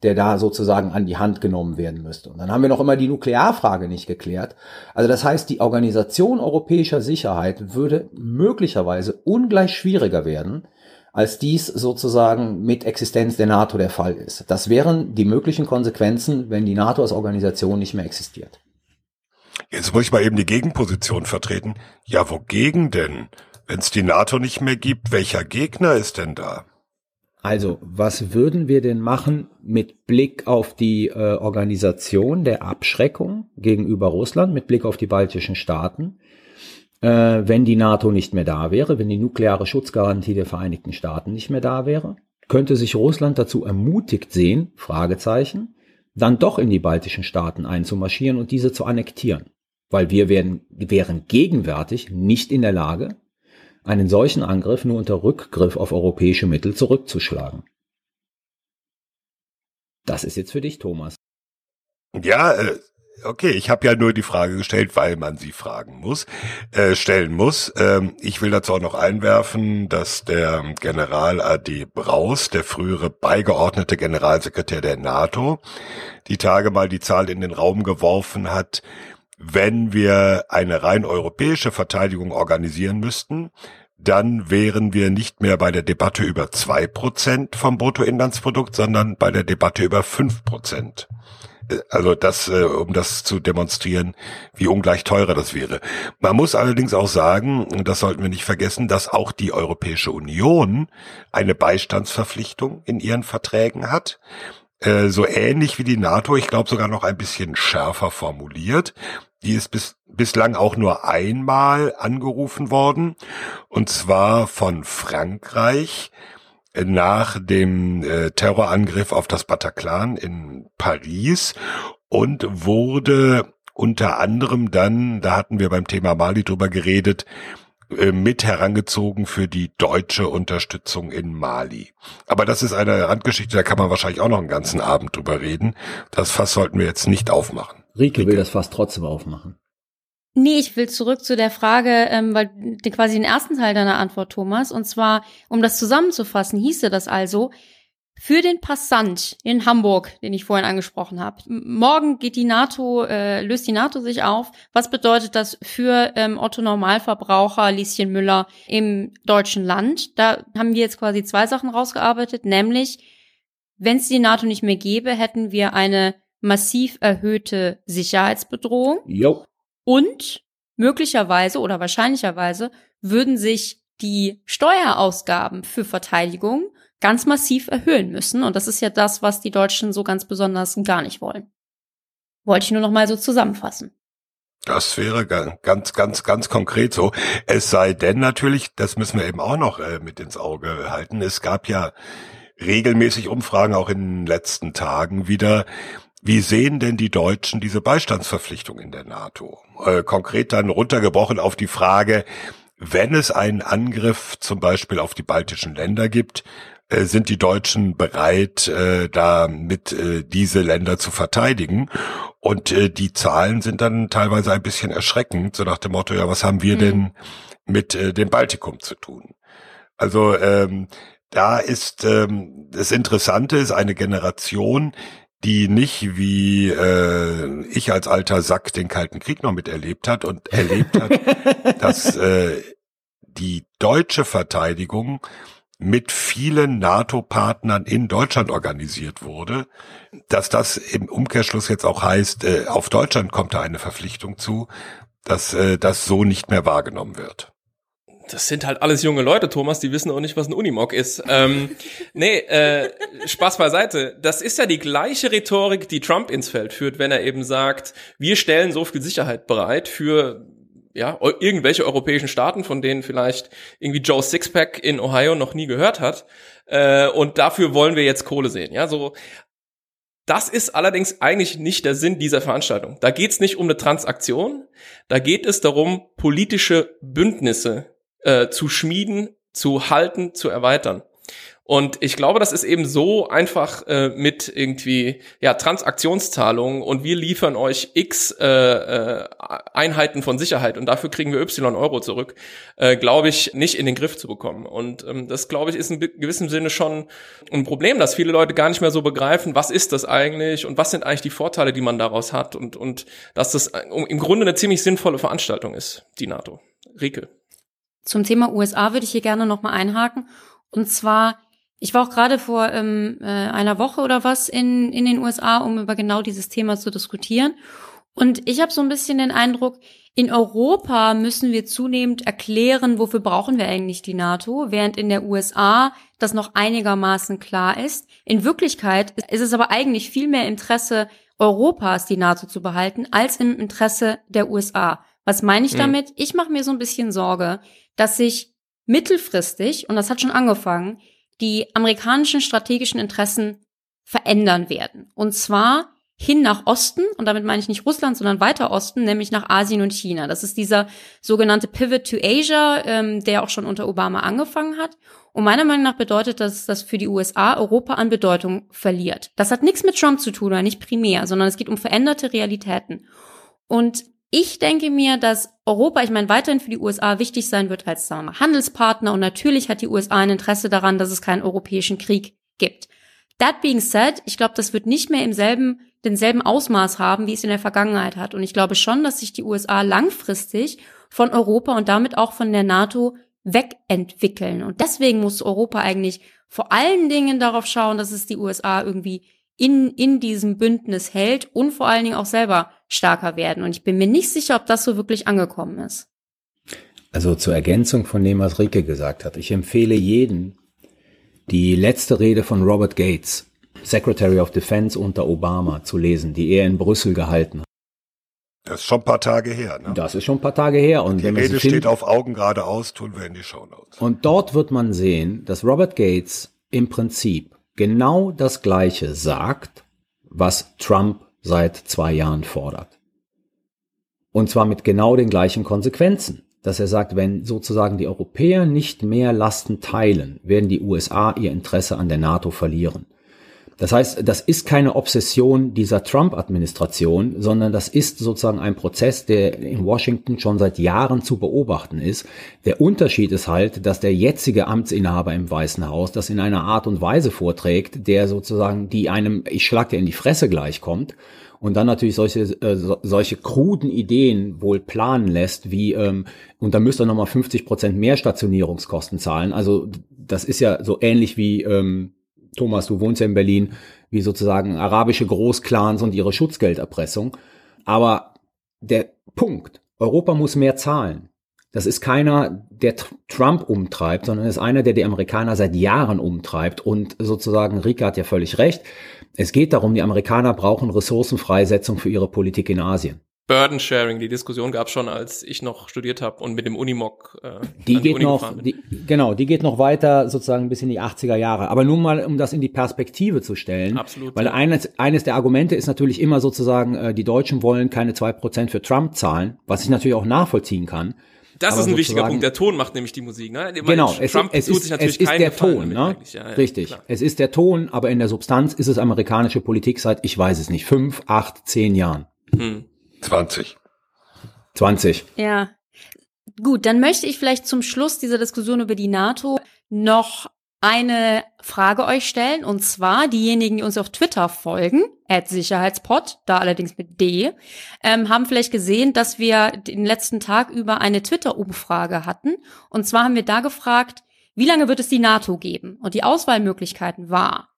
der da sozusagen an die Hand genommen werden müsste. Und dann haben wir noch immer die Nuklearfrage nicht geklärt. Also das heißt, die Organisation europäischer Sicherheit würde möglicherweise ungleich schwieriger werden, als dies sozusagen mit Existenz der NATO der Fall ist. Das wären die möglichen Konsequenzen, wenn die NATO als Organisation nicht mehr existiert. Jetzt muss ich mal eben die Gegenposition vertreten. Ja, wogegen denn? Wenn es die NATO nicht mehr gibt, welcher Gegner ist denn da? Also, was würden wir denn machen mit Blick auf die äh, Organisation der Abschreckung gegenüber Russland, mit Blick auf die baltischen Staaten, äh, wenn die NATO nicht mehr da wäre, wenn die nukleare Schutzgarantie der Vereinigten Staaten nicht mehr da wäre? Könnte sich Russland dazu ermutigt sehen, Fragezeichen, dann doch in die baltischen Staaten einzumarschieren und diese zu annektieren? Weil wir werden, wären gegenwärtig nicht in der Lage, einen solchen Angriff nur unter Rückgriff auf europäische Mittel zurückzuschlagen. Das ist jetzt für dich, Thomas. Ja, äh, okay, ich habe ja nur die Frage gestellt, weil man sie fragen muss, äh, stellen muss. Ähm, ich will dazu auch noch einwerfen, dass der General AD Braus, der frühere beigeordnete Generalsekretär der NATO, die Tage mal die Zahl in den Raum geworfen hat, wenn wir eine rein europäische Verteidigung organisieren müssten, dann wären wir nicht mehr bei der Debatte über zwei Prozent vom Bruttoinlandsprodukt, sondern bei der Debatte über fünf Prozent. Also das, äh, um das zu demonstrieren, wie ungleich teurer das wäre. Man muss allerdings auch sagen, und das sollten wir nicht vergessen, dass auch die Europäische Union eine Beistandsverpflichtung in ihren Verträgen hat. Äh, so ähnlich wie die NATO, ich glaube sogar noch ein bisschen schärfer formuliert. Die ist bis, bislang auch nur einmal angerufen worden, und zwar von Frankreich nach dem äh, Terrorangriff auf das Bataclan in Paris und wurde unter anderem dann, da hatten wir beim Thema Mali drüber geredet, äh, mit herangezogen für die deutsche Unterstützung in Mali. Aber das ist eine Randgeschichte, da kann man wahrscheinlich auch noch einen ganzen Abend drüber reden. Das Fass sollten wir jetzt nicht aufmachen. Rike will das Fass trotzdem aufmachen. Nee, ich will zurück zu der Frage, ähm, weil quasi den ersten Teil deiner Antwort, Thomas, und zwar, um das zusammenzufassen, hieße das also, für den Passant in Hamburg, den ich vorhin angesprochen habe. Morgen geht die NATO, äh, löst die NATO sich auf. Was bedeutet das für ähm, Otto Normalverbraucher Lieschen Müller im deutschen Land? Da haben wir jetzt quasi zwei Sachen rausgearbeitet, nämlich wenn es die NATO nicht mehr gäbe, hätten wir eine massiv erhöhte Sicherheitsbedrohung. Jo. Und möglicherweise oder wahrscheinlicherweise würden sich die Steuerausgaben für Verteidigung ganz massiv erhöhen müssen. Und das ist ja das, was die Deutschen so ganz besonders gar nicht wollen. Wollte ich nur noch mal so zusammenfassen. Das wäre ganz, ganz, ganz konkret so. Es sei denn natürlich, das müssen wir eben auch noch äh, mit ins Auge halten. Es gab ja regelmäßig Umfragen auch in den letzten Tagen wieder. Wie sehen denn die Deutschen diese Beistandsverpflichtung in der NATO? Äh, konkret dann runtergebrochen auf die Frage, wenn es einen Angriff zum Beispiel auf die baltischen Länder gibt, sind die Deutschen bereit, äh, damit äh, diese Länder zu verteidigen. Und äh, die Zahlen sind dann teilweise ein bisschen erschreckend, so nach dem Motto, ja, was haben wir mhm. denn mit äh, dem Baltikum zu tun? Also ähm, da ist ähm, das Interessante ist eine Generation, die nicht wie äh, ich als alter Sack den Kalten Krieg noch miterlebt hat und erlebt hat, dass äh, die deutsche Verteidigung mit vielen NATO-Partnern in Deutschland organisiert wurde, dass das im Umkehrschluss jetzt auch heißt, äh, auf Deutschland kommt da eine Verpflichtung zu, dass äh, das so nicht mehr wahrgenommen wird. Das sind halt alles junge Leute, Thomas, die wissen auch nicht, was ein Unimog ist. Ähm, nee, äh, Spaß beiseite. Das ist ja die gleiche Rhetorik, die Trump ins Feld führt, wenn er eben sagt, wir stellen so viel Sicherheit bereit für ja, irgendwelche europäischen Staaten, von denen vielleicht irgendwie Joe Sixpack in Ohio noch nie gehört hat. Äh, und dafür wollen wir jetzt Kohle sehen. Ja, so. Das ist allerdings eigentlich nicht der Sinn dieser Veranstaltung. Da geht es nicht um eine Transaktion, da geht es darum, politische Bündnisse äh, zu schmieden, zu halten, zu erweitern. Und ich glaube, das ist eben so einfach äh, mit irgendwie ja Transaktionszahlungen und wir liefern euch X äh, äh, Einheiten von Sicherheit und dafür kriegen wir Y Euro zurück, äh, glaube ich, nicht in den Griff zu bekommen. Und ähm, das, glaube ich, ist in gewissem Sinne schon ein Problem, dass viele Leute gar nicht mehr so begreifen, was ist das eigentlich und was sind eigentlich die Vorteile, die man daraus hat und, und dass das äh, im Grunde eine ziemlich sinnvolle Veranstaltung ist, die NATO. Rike. Zum Thema USA würde ich hier gerne nochmal einhaken. Und zwar ich war auch gerade vor ähm, äh, einer Woche oder was in, in den USA, um über genau dieses Thema zu diskutieren. Und ich habe so ein bisschen den Eindruck, in Europa müssen wir zunehmend erklären, wofür brauchen wir eigentlich die NATO, während in der USA das noch einigermaßen klar ist. In Wirklichkeit ist es aber eigentlich viel mehr Interesse Europas, die NATO zu behalten, als im Interesse der USA. Was meine ich mhm. damit? Ich mache mir so ein bisschen Sorge, dass sich mittelfristig, und das hat schon angefangen, die amerikanischen strategischen Interessen verändern werden. Und zwar hin nach Osten, und damit meine ich nicht Russland, sondern weiter Osten, nämlich nach Asien und China. Das ist dieser sogenannte Pivot to Asia, ähm, der auch schon unter Obama angefangen hat. Und meiner Meinung nach bedeutet das, dass für die USA Europa an Bedeutung verliert. Das hat nichts mit Trump zu tun, oder nicht primär, sondern es geht um veränderte Realitäten. Und ich denke mir, dass Europa, ich meine, weiterhin für die USA wichtig sein wird als sagen wir mal, Handelspartner und natürlich hat die USA ein Interesse daran, dass es keinen europäischen Krieg gibt. That being said, ich glaube, das wird nicht mehr im selben, denselben Ausmaß haben, wie es in der Vergangenheit hat. Und ich glaube schon, dass sich die USA langfristig von Europa und damit auch von der NATO wegentwickeln. Und deswegen muss Europa eigentlich vor allen Dingen darauf schauen, dass es die USA irgendwie in, in diesem Bündnis hält und vor allen Dingen auch selber stärker werden. Und ich bin mir nicht sicher, ob das so wirklich angekommen ist. Also zur Ergänzung von dem, was Rike gesagt hat. Ich empfehle jeden, die letzte Rede von Robert Gates, Secretary of Defense unter Obama, zu lesen, die er in Brüssel gehalten hat. Das ist schon ein paar Tage her. Ne? Das ist schon ein paar Tage her. Und Die Rede steht auf Augen geradeaus, tun wir in die Shownotes. Und dort wird man sehen, dass Robert Gates im Prinzip genau das Gleiche sagt, was Trump seit zwei Jahren fordert. Und zwar mit genau den gleichen Konsequenzen. Dass er sagt, wenn sozusagen die Europäer nicht mehr Lasten teilen, werden die USA ihr Interesse an der NATO verlieren. Das heißt, das ist keine Obsession dieser Trump-Administration, sondern das ist sozusagen ein Prozess, der in Washington schon seit Jahren zu beobachten ist. Der Unterschied ist halt, dass der jetzige Amtsinhaber im Weißen Haus das in einer Art und Weise vorträgt, der sozusagen die einem, ich schlag dir in die Fresse gleich kommt und dann natürlich solche äh, so, solche kruden Ideen wohl planen lässt, wie ähm, und da müsst ihr nochmal 50 Prozent mehr Stationierungskosten zahlen. Also das ist ja so ähnlich wie ähm, Thomas, du wohnst ja in Berlin, wie sozusagen arabische Großclans und ihre Schutzgelderpressung. Aber der Punkt, Europa muss mehr zahlen. Das ist keiner, der Tr- Trump umtreibt, sondern ist einer, der die Amerikaner seit Jahren umtreibt. Und sozusagen, Rika hat ja völlig recht. Es geht darum, die Amerikaner brauchen Ressourcenfreisetzung für ihre Politik in Asien. Burden Sharing, die Diskussion gab schon, als ich noch studiert habe und mit dem Unimog äh, Die geht Uni noch, die, genau, die geht noch weiter sozusagen bis in die 80er Jahre. Aber nun mal, um das in die Perspektive zu stellen. Absolut, Weil eines, eines der Argumente ist natürlich immer sozusagen, äh, die Deutschen wollen keine zwei Prozent für Trump zahlen, was ich natürlich auch nachvollziehen kann. Das aber ist ein wichtiger Punkt. Der Ton macht nämlich die Musik. Ne? Ich meine, Genau, es, Trump es, tut ist, sich natürlich es ist der Gefallen Ton, ne? Ja, ja, Richtig. klar. Es ist der Ton, aber in der Substanz ist es amerikanische Politik seit, ich weiß es nicht, fünf, acht, zehn Jahren. Hm. 20. 20. Ja. Gut, dann möchte ich vielleicht zum Schluss dieser Diskussion über die NATO noch eine Frage euch stellen. Und zwar diejenigen, die uns auf Twitter folgen, at Sicherheitspod, da allerdings mit D, ähm, haben vielleicht gesehen, dass wir den letzten Tag über eine Twitter-Umfrage hatten. Und zwar haben wir da gefragt, wie lange wird es die NATO geben? Und die Auswahlmöglichkeiten war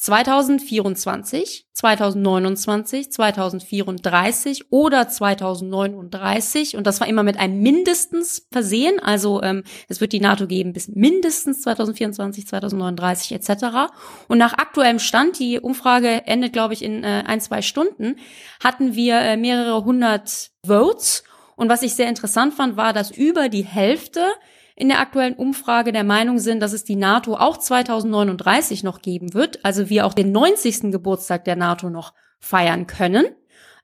2024, 2029, 2034 oder 2039. Und das war immer mit einem mindestens versehen. Also ähm, es wird die NATO geben bis mindestens 2024, 2039 etc. Und nach aktuellem Stand, die Umfrage endet, glaube ich, in äh, ein, zwei Stunden, hatten wir äh, mehrere hundert Votes. Und was ich sehr interessant fand, war, dass über die Hälfte in der aktuellen Umfrage der Meinung sind, dass es die NATO auch 2039 noch geben wird, also wir auch den 90. Geburtstag der NATO noch feiern können.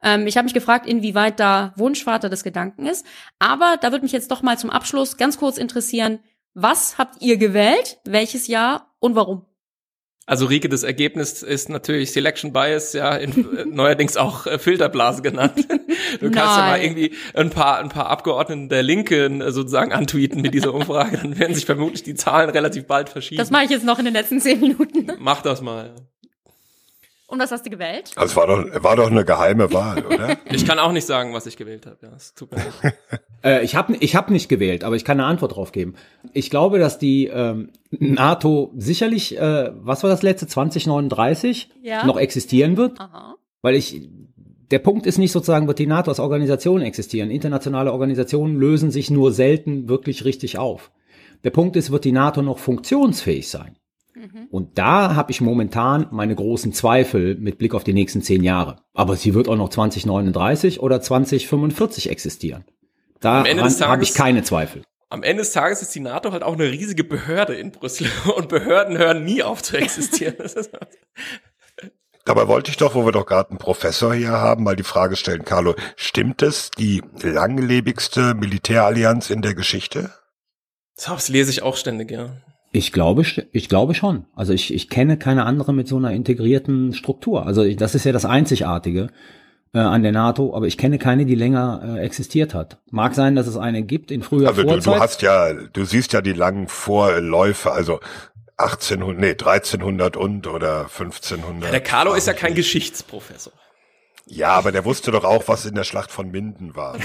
Ähm, ich habe mich gefragt, inwieweit da Wunschvater des Gedanken ist. Aber da würde mich jetzt doch mal zum Abschluss ganz kurz interessieren, was habt ihr gewählt, welches Jahr und warum? Also Rike, das Ergebnis ist natürlich Selection Bias, ja, in, neuerdings auch äh, Filterblase genannt. Du kannst ja mal irgendwie ein paar, ein paar Abgeordneten der Linken äh, sozusagen antweeten mit dieser Umfrage, dann werden sich vermutlich die Zahlen relativ bald verschieben. Das mache ich jetzt noch in den letzten zehn Minuten. Mach das mal. Und was hast du gewählt? Also es war doch, war doch eine geheime Wahl, oder? Ich kann auch nicht sagen, was ich gewählt habe. Ja, es tut mir leid. Äh, ich habe ich hab nicht gewählt, aber ich kann eine Antwort drauf geben. Ich glaube, dass die ähm, NATO sicherlich, äh, was war das letzte, 2039 Ja. noch existieren wird, Aha. weil ich der Punkt ist nicht sozusagen, wird die NATO als Organisation existieren. Internationale Organisationen lösen sich nur selten wirklich richtig auf. Der Punkt ist, wird die NATO noch funktionsfähig sein? Und da habe ich momentan meine großen Zweifel mit Blick auf die nächsten zehn Jahre. Aber sie wird auch noch 2039 oder 2045 existieren. Da Am Ende des habe ich Tages- keine Zweifel. Am Ende des Tages ist die NATO halt auch eine riesige Behörde in Brüssel und Behörden hören nie auf zu existieren. Ist, Dabei wollte ich doch, wo wir doch gerade einen Professor hier haben, mal die Frage stellen, Carlo, stimmt es, die langlebigste Militärallianz in der Geschichte? das lese ich auch ständig, ja. Ich glaube, ich glaube schon. Also ich, ich kenne keine andere mit so einer integrierten Struktur. Also ich, das ist ja das Einzigartige äh, an der NATO, aber ich kenne keine, die länger äh, existiert hat. Mag sein, dass es eine gibt in früher Also du, Vorzeit. du hast ja, du siehst ja die langen Vorläufe, also 1800, nee, 1300 und oder 1500. Der Carlo ist ja kein Geschichtsprofessor. Ja, aber der wusste doch auch, was in der Schlacht von Minden war.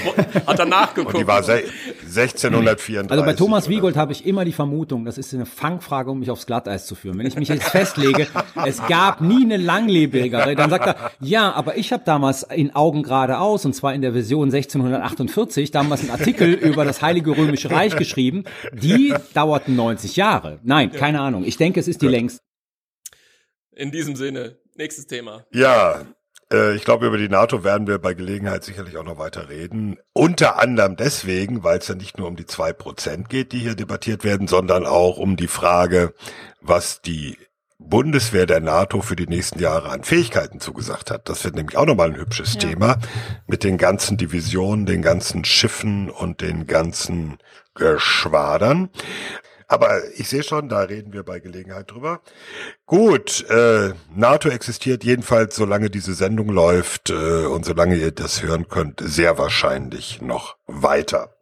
Hat er nachgeguckt. Und die war se- 1634. Also bei Thomas? Wiegold habe ich immer die Vermutung, das ist eine Fangfrage, um mich aufs Glatteis zu führen. Wenn ich mich jetzt festlege, es gab nie eine langlebigere, dann sagt er, ja, aber ich habe damals in Augen geradeaus, und zwar in der Version 1648, damals einen Artikel über das Heilige Römische Reich geschrieben, die dauerten 90 Jahre. Nein, keine Ahnung. Ich denke, es ist die längste. In diesem Sinne, nächstes Thema. Ja, ich glaube, über die NATO werden wir bei Gelegenheit sicherlich auch noch weiter reden. Unter anderem deswegen, weil es ja nicht nur um die zwei Prozent geht, die hier debattiert werden, sondern auch um die Frage, was die Bundeswehr der NATO für die nächsten Jahre an Fähigkeiten zugesagt hat. Das wird nämlich auch nochmal ein hübsches Thema mit den ganzen Divisionen, den ganzen Schiffen und den ganzen Geschwadern. Aber ich sehe schon, da reden wir bei Gelegenheit drüber. Gut, äh, NATO existiert jedenfalls, solange diese Sendung läuft äh, und solange ihr das hören könnt, sehr wahrscheinlich noch weiter.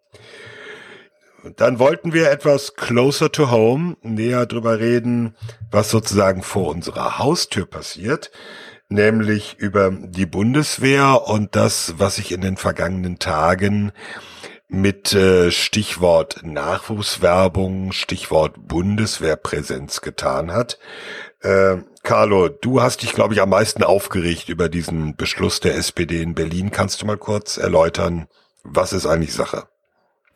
Und dann wollten wir etwas closer to home, näher drüber reden, was sozusagen vor unserer Haustür passiert, nämlich über die Bundeswehr und das, was sich in den vergangenen Tagen mit äh, Stichwort Nachwuchswerbung, Stichwort Bundeswehrpräsenz getan hat. Äh, Carlo, du hast dich, glaube ich, am meisten aufgeregt über diesen Beschluss der SPD in Berlin. Kannst du mal kurz erläutern, was ist eigentlich Sache?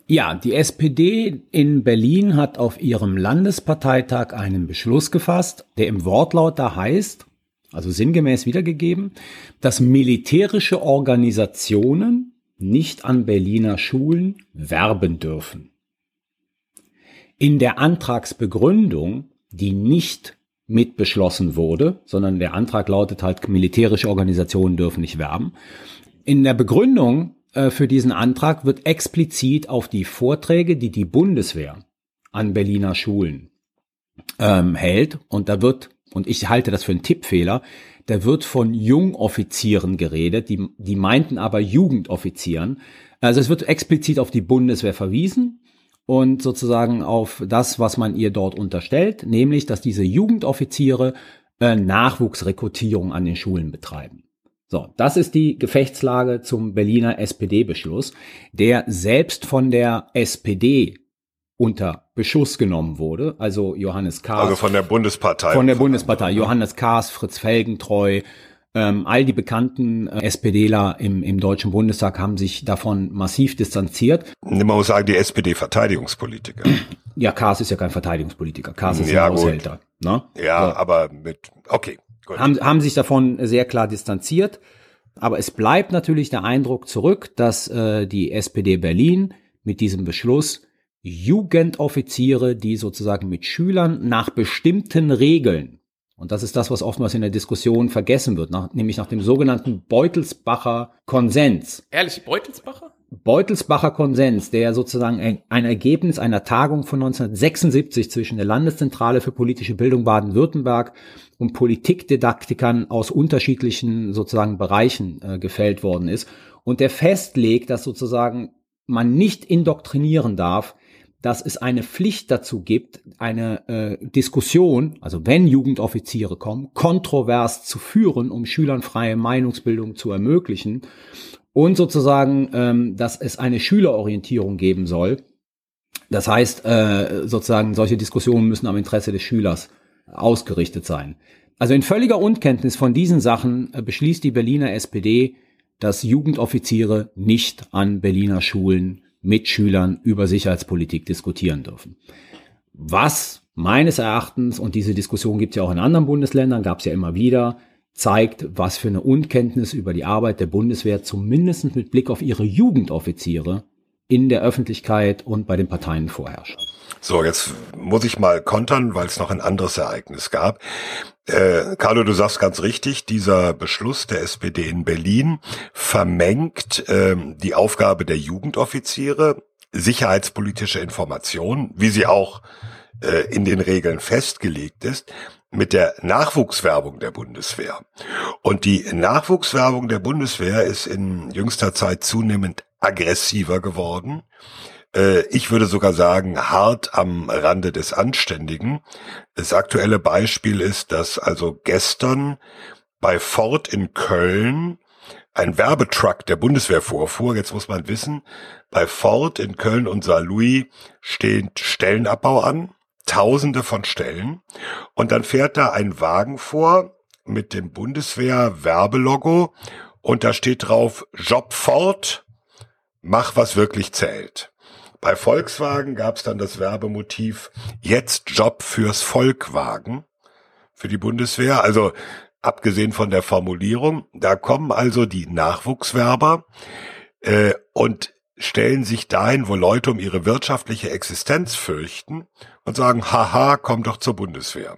Ja, die SPD in Berlin hat auf ihrem Landesparteitag einen Beschluss gefasst, der im Wortlaut da heißt, also sinngemäß wiedergegeben, dass militärische Organisationen nicht an Berliner Schulen werben dürfen. In der Antragsbegründung, die nicht mitbeschlossen wurde, sondern der Antrag lautet halt, militärische Organisationen dürfen nicht werben. In der Begründung äh, für diesen Antrag wird explizit auf die Vorträge, die die Bundeswehr an Berliner Schulen ähm, hält, und da wird, und ich halte das für einen Tippfehler, da wird von Jungoffizieren geredet, die, die meinten aber Jugendoffizieren. Also es wird explizit auf die Bundeswehr verwiesen und sozusagen auf das, was man ihr dort unterstellt, nämlich, dass diese Jugendoffiziere äh, Nachwuchsrekrutierung an den Schulen betreiben. So, das ist die Gefechtslage zum Berliner SPD-Beschluss, der selbst von der SPD unter Beschuss genommen wurde. Also Johannes Kahrs. Also von der Bundespartei. Von der Bundespartei. Johannes Kahrs, Fritz Felgentreu, ähm, all die bekannten äh, SPDler im, im Deutschen Bundestag haben sich davon massiv distanziert. Man muss sagen, die SPD-Verteidigungspolitiker. Ja, Kahrs ist ja kein Verteidigungspolitiker. Kahrs ist Ja, ein. Haushälter. Ne? Ja, So. aber mit, okay, gut. haben, haben sich davon sehr klar distanziert. Aber es bleibt natürlich der Eindruck zurück, dass äh, die SPD Berlin mit diesem Beschluss Jugendoffiziere, die sozusagen mit Schülern nach bestimmten Regeln, und das ist das, was oftmals in der Diskussion vergessen wird, nach, nämlich nach dem sogenannten Beutelsbacher Konsens. Ehrlich, Beutelsbacher? Beutelsbacher Konsens, der sozusagen ein, Ergebnis einer Tagung von 1976 zwischen der Landeszentrale für politische Bildung Baden-Württemberg und Politikdidaktikern aus unterschiedlichen sozusagen Bereichen äh, gefällt worden ist und der festlegt, dass sozusagen man nicht indoktrinieren darf, dass es eine Pflicht dazu gibt, eine äh, Diskussion, also wenn Jugendoffiziere kommen, kontrovers zu führen, um Schülern freie Meinungsbildung zu ermöglichen und sozusagen, ähm, dass es eine Schülerorientierung geben soll. Das heißt, äh, sozusagen, solche Diskussionen müssen am Interesse des Schülers ausgerichtet sein. Also in völliger Unkenntnis von diesen Sachen äh, beschließt die Berliner SPD, dass Jugendoffiziere nicht an Berliner Schulen mit Schülern über Sicherheitspolitik diskutieren dürfen. Was meines Erachtens, und diese Diskussion gibt es ja auch in anderen Bundesländern, gab es ja immer wieder, zeigt, was für eine Unkenntnis über die Arbeit der Bundeswehr zumindest mit Blick auf ihre Jugendoffiziere in der Öffentlichkeit und bei den Parteien vorherrscht. So, jetzt muss ich mal kontern, weil es noch ein anderes Ereignis gab. Äh, Carlo, du sagst ganz richtig, dieser Beschluss der SPD in Berlin vermengt ähm, die Aufgabe der Jugendoffiziere, sicherheitspolitische Information, wie sie auch äh, in den Regeln festgelegt ist, mit der Nachwuchswerbung der Bundeswehr. Und die Nachwuchswerbung der Bundeswehr ist in jüngster Zeit zunehmend aggressiver geworden. Äh, Ich würde sogar sagen, hart am Rande des Anständigen. Das aktuelle Beispiel ist, dass also gestern bei Ford in Köln ein Werbetruck der Bundeswehr vorfuhr. Jetzt muss man wissen, bei Ford in Köln und Saarlouis steht Stellenabbau an, tausende von Stellen. Und dann fährt da ein Wagen vor mit dem Bundeswehr Werbelogo und da steht drauf Job Ford, mach was wirklich zählt. Bei Volkswagen gab es dann das Werbemotiv Jetzt Job fürs Volkwagen für die Bundeswehr. Also abgesehen von der Formulierung, da kommen also die Nachwuchswerber äh, und stellen sich dahin, wo Leute um ihre wirtschaftliche Existenz fürchten und sagen, haha, komm doch zur Bundeswehr.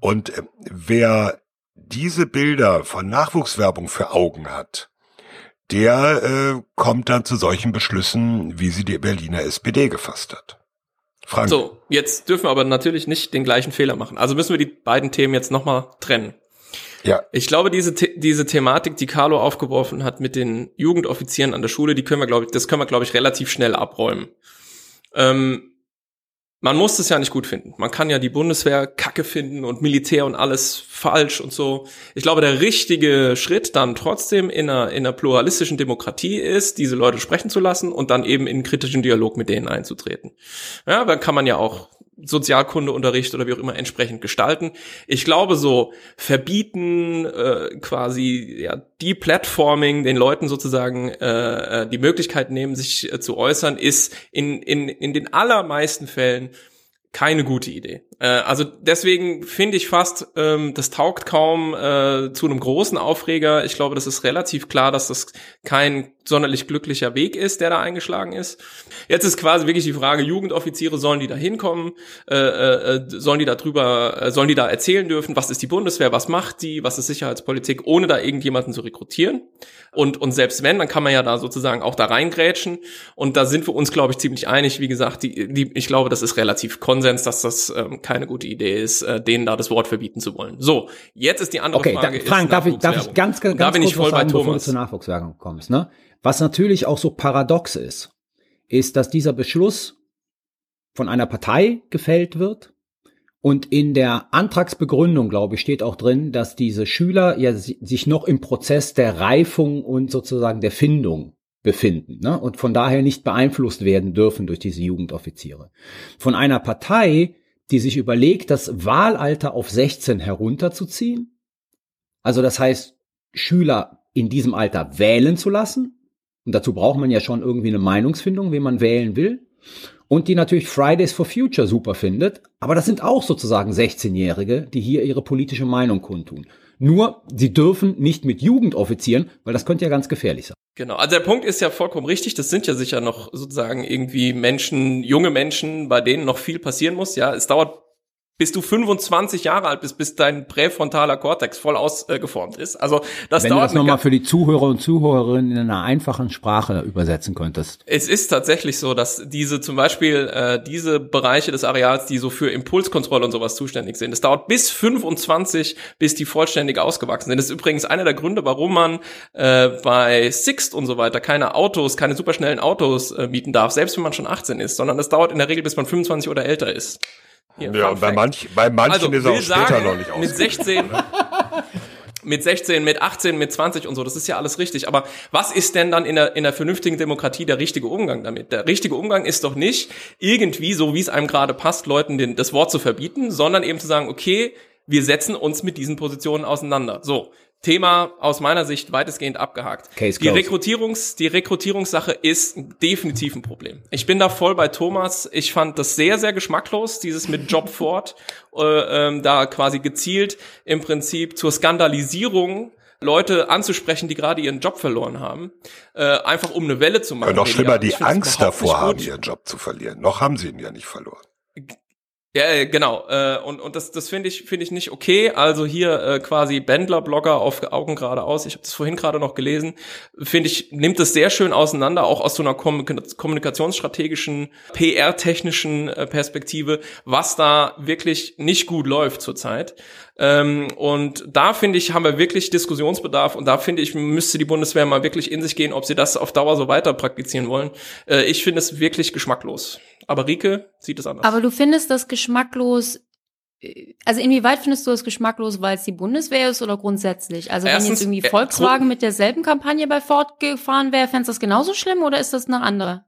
Und äh, wer diese Bilder von Nachwuchswerbung für Augen hat, der äh, kommt dann zu solchen Beschlüssen, wie sie die Berliner SPD gefasst hat. Frank. So, jetzt dürfen wir aber natürlich nicht den gleichen Fehler machen. Also müssen wir die beiden Themen jetzt nochmal trennen. Ja. Ich glaube, diese, diese Thematik, die Carlo aufgeworfen hat mit den Jugendoffizieren an der Schule, die können wir, glaube ich, das können wir, glaube ich, relativ schnell abräumen. Ähm, man muss es ja nicht gut finden. Man kann ja die Bundeswehr kacke finden und Militär und alles falsch und so. Ich glaube, der richtige Schritt dann trotzdem in einer, in einer pluralistischen Demokratie ist, diese Leute sprechen zu lassen und dann eben in kritischen Dialog mit denen einzutreten. Ja, dann kann man ja auch Sozialkundeunterricht oder wie auch immer entsprechend gestalten. Ich glaube, so verbieten äh, quasi ja die Platforming den Leuten sozusagen äh, äh, die Möglichkeit nehmen, sich äh, zu äußern, ist in in in den allermeisten Fällen keine gute Idee. Äh, also deswegen finde ich fast, ähm, das taugt kaum äh, zu einem großen Aufreger. Ich glaube, das ist relativ klar, dass das kein sonderlich glücklicher Weg ist, der da eingeschlagen ist. Jetzt ist quasi wirklich die Frage, Jugendoffiziere, sollen die da hinkommen? Äh, äh, äh sollen die da drüber, äh, sollen die da erzählen dürfen, was ist die Bundeswehr, was macht die, was ist Sicherheitspolitik, ohne da irgendjemanden zu rekrutieren? Und, und selbst wenn, dann kann man ja da sozusagen auch da reingrätschen. Und da sind wir uns, glaube ich, ziemlich einig. Wie gesagt, die, die, ich glaube, das ist relativ Konsens, dass das ähm, keine gute Idee ist, äh, denen da das Wort verbieten zu wollen. So, jetzt ist die andere okay, Frage. Da, Frank, darf ich, darf ich ganz, ganz da bin kurz ich voll sagen, bei bevor du zur Nachwuchswerbung kommst, ne? Was natürlich auch so paradox ist, ist, dass dieser Beschluss von einer Partei gefällt wird, und in der Antragsbegründung, glaube ich, steht auch drin, dass diese Schüler ja sich noch im Prozess der Reifung und sozusagen der Findung befinden ne? und von daher nicht beeinflusst werden dürfen durch diese Jugendoffiziere. Von einer Partei, die sich überlegt, das Wahlalter auf 16 herunterzuziehen, also das heißt, Schüler in diesem Alter wählen zu lassen, und dazu braucht man ja schon irgendwie eine Meinungsfindung, wen man wählen will, und die natürlich Fridays for Future super findet. Aber das sind auch sozusagen 16-Jährige, die hier ihre politische Meinung kundtun. Nur, sie dürfen nicht mit Jugend offizieren, weil das könnte ja ganz gefährlich sein. Genau, also der Punkt ist ja vollkommen richtig. Das sind ja sicher noch sozusagen irgendwie Menschen, junge Menschen, bei denen noch viel passieren muss. Ja, es dauert bis du 25 Jahre alt bist, bis dein präfrontaler Kortex voll ausgeformt ist. Also das Wenn dauert. du das nochmal für die Zuhörer und Zuhörerinnen in einer einfachen Sprache übersetzen könntest. Es ist tatsächlich so, dass diese zum Beispiel äh, diese Bereiche des Areals, die so für Impulskontrolle und sowas zuständig sind, es dauert bis 25, bis die vollständig ausgewachsen sind. Das ist übrigens einer der Gründe, warum man äh, bei Sixt und so weiter keine Autos, keine superschnellen Autos äh, mieten darf, selbst wenn man schon 18 ist, sondern es dauert in der Regel, bis man 25 oder älter ist. Hier, ja, bei, manch, bei manchen also, ist er auch später sagen, noch nicht Mit 16, mit 16, mit 18, mit 20 und so, das ist ja alles richtig. Aber was ist denn dann in der, in der vernünftigen Demokratie der richtige Umgang damit? Der richtige Umgang ist doch nicht irgendwie, so wie es einem gerade passt, Leuten den, das Wort zu verbieten, sondern eben zu sagen, okay, wir setzen uns mit diesen Positionen auseinander. So, Thema aus meiner Sicht weitestgehend abgehakt. Case die Rekrutierungs, die Rekrutierungssache ist definitiv ein Problem. Ich bin da voll bei Thomas. Ich fand das sehr, sehr geschmacklos, dieses mit Job Ford, äh, ähm, da quasi gezielt im Prinzip zur Skandalisierung Leute anzusprechen, die gerade ihren Job verloren haben, äh, einfach um eine Welle zu machen. Ja, noch schlimmer, die Angst davor haben, ihren Job zu verlieren. Noch haben sie ihn ja nicht verloren. Ja, äh, genau. Äh, und und das das finde ich finde ich nicht okay. Also hier äh, quasi Bändler-Blogger auf Augen geradeaus. Ich habe das vorhin gerade noch gelesen. Finde ich nimmt das sehr schön auseinander, auch aus so einer kommunikationsstrategischen, PR-technischen äh, Perspektive, was da wirklich nicht gut läuft zurzeit. Ähm, und da finde ich haben wir wirklich Diskussionsbedarf. Und da finde ich müsste die Bundeswehr mal wirklich in sich gehen, ob sie das auf Dauer so weiter praktizieren wollen. Äh, ich finde es wirklich geschmacklos. Aber Rike sieht es anders. Aber du findest das geschmacklos also inwieweit findest du es geschmacklos, weil es die Bundeswehr ist oder grundsätzlich? Also wenn Erstens, jetzt irgendwie äh, Volkswagen mit derselben Kampagne bei Ford gefahren wäre, fändest du das genauso schlimm oder ist das eine andere?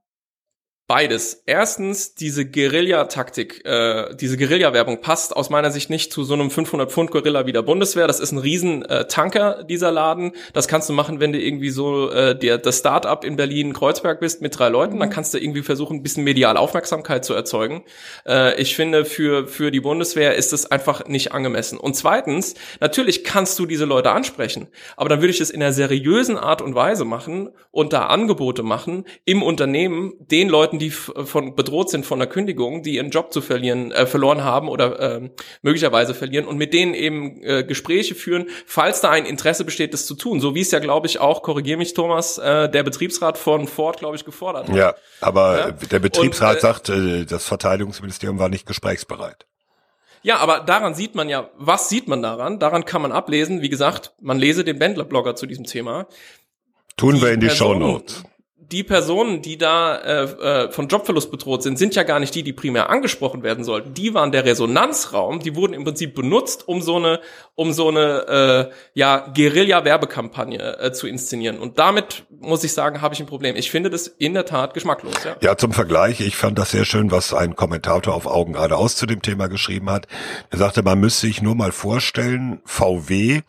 Beides. Erstens, diese Guerilla-Taktik, äh, diese Guerilla-Werbung passt aus meiner Sicht nicht zu so einem 500-Pfund-Gorilla wie der Bundeswehr. Das ist ein riesen äh, Tanker, dieser Laden. Das kannst du machen, wenn du irgendwie so äh, der, das Start-up in Berlin Kreuzberg bist mit drei Leuten. Dann kannst du irgendwie versuchen, ein bisschen medial Aufmerksamkeit zu erzeugen. Äh, ich finde, für, für die Bundeswehr ist es einfach nicht angemessen. Und zweitens, natürlich kannst du diese Leute ansprechen, aber dann würde ich es in einer seriösen Art und Weise machen und da Angebote machen im Unternehmen den Leuten, die von bedroht sind von der Kündigung, die ihren Job zu verlieren, äh, verloren haben oder ähm, möglicherweise verlieren und mit denen eben äh, Gespräche führen, falls da ein Interesse besteht, das zu tun. So wie es ja, glaube ich, auch, korrigier mich, Thomas, äh, der Betriebsrat von Ford, glaube ich, gefordert hat. Ja, aber Ja. äh, der Betriebsrat Und, äh, sagt, äh, das Verteidigungsministerium war nicht gesprächsbereit. Ja, aber daran sieht man ja, was sieht man daran? Daran kann man ablesen, wie gesagt, man lese den Bändler-Blogger zu diesem Thema. Tun wir in die Personen- Shownotes. Die Personen, die da äh, äh, von Jobverlust bedroht sind, sind ja gar nicht die, die primär angesprochen werden sollten. Die waren der Resonanzraum. Die wurden im Prinzip benutzt, um so eine, um so eine äh, ja Guerilla-Werbekampagne äh, zu inszenieren. Und damit muss ich sagen, habe ich ein Problem. Ich finde das in der Tat geschmacklos. Ja. Ja, zum Vergleich, ich fand das sehr schön, was ein Kommentator auf Augen geradeaus zu dem Thema geschrieben hat. Er sagte, man müsste sich nur mal vorstellen, VW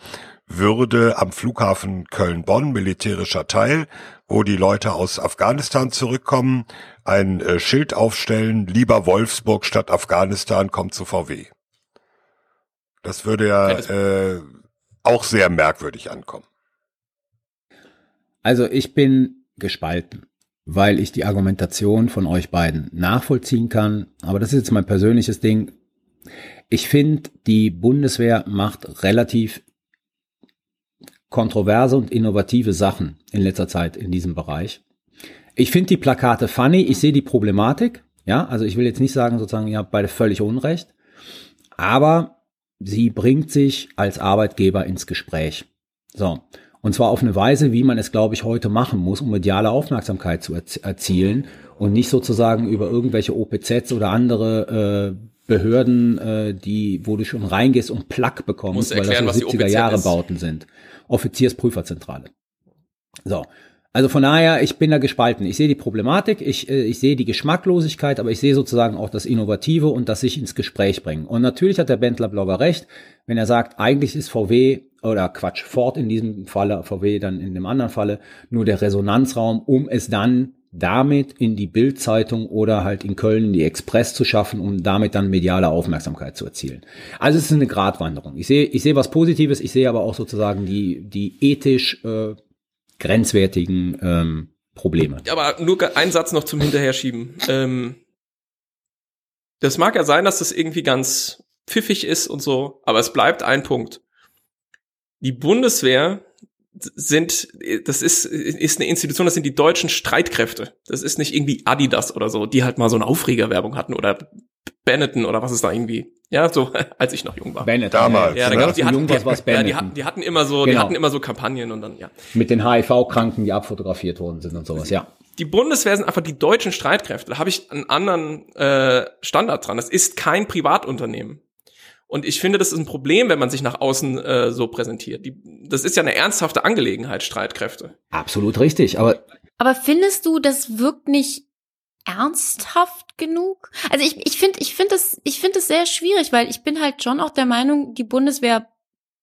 würde am Flughafen Köln-Bonn, militärischer Teil, wo die Leute aus Afghanistan zurückkommen, ein äh, Schild aufstellen, lieber Wolfsburg statt Afghanistan kommt zu VW. Das würde ja äh, auch sehr merkwürdig ankommen. Also ich bin gespalten, weil ich die Argumentation von euch beiden nachvollziehen kann. Aber das ist jetzt mein persönliches Ding. Ich finde, die Bundeswehr macht relativ kontroverse und innovative Sachen in letzter Zeit in diesem Bereich. Ich finde die Plakate funny. Ich sehe die Problematik. Ja, also ich will jetzt nicht sagen, sozusagen, ihr habt beide völlig Unrecht. Aber sie bringt sich als Arbeitgeber ins Gespräch. So. Und zwar auf eine Weise, wie man es, glaube ich, heute machen muss, um mediale Aufmerksamkeit zu erz- erzielen und nicht sozusagen über irgendwelche OPZs oder andere äh, Behörden, äh, die, wo du schon reingehst und Plack bekommst, Musst weil erklären, das so die 70er OPZ Jahre. Bauten sind. Offiziersprüferzentrale. So. Also von daher, ich bin da gespalten. Ich sehe die Problematik, ich, äh, ich sehe die Geschmacklosigkeit, aber ich sehe sozusagen auch das Innovative und das sich ins Gespräch bringen. Und natürlich hat der Bentler-Blogger recht, wenn er sagt, eigentlich ist VW oder Quatsch, Ford in diesem Falle, VW dann in dem anderen Falle, nur der Resonanzraum, um es dann damit in die Bildzeitung oder halt in Köln in die Express zu schaffen, um damit dann mediale Aufmerksamkeit zu erzielen. Also es ist eine Gratwanderung. Ich sehe, ich sehe was Positives, ich sehe aber auch sozusagen die, die ethisch äh, grenzwertigen ähm, Probleme. Aber nur ein Satz noch zum Hinterherschieben. Ähm, das mag ja sein, dass das irgendwie ganz pfiffig ist und so, aber es bleibt ein Punkt. Die Bundeswehr sind, das ist, ist eine Institution, das sind die deutschen Streitkräfte. Das ist nicht irgendwie Adidas oder so, die halt mal so eine Aufregerwerbung hatten oder Benetton oder was ist da irgendwie. Ja, so, als ich noch jung war. Bennett. Damals, ja, da gab's, die, hatten, die, ja, die, Benetton. hatten, die hatten immer so, die Genau. hatten immer so Kampagnen und dann, ja. Mit den HIV-Kranken, die abfotografiert worden sind und sowas, ja. die Bundeswehr sind einfach die deutschen Streitkräfte. Da habe ich einen anderen äh, Standard dran. Das ist kein Privatunternehmen. Und ich finde, das ist ein Problem, wenn man sich nach außen äh, so präsentiert. Die, das ist ja eine ernsthafte Angelegenheit, Streitkräfte. Absolut richtig, aber Aber findest du, das wirkt nicht ernsthaft genug? Also ich, ich finde, ich finde es, ich finde es sehr schwierig, weil ich bin halt schon auch der Meinung, die Bundeswehr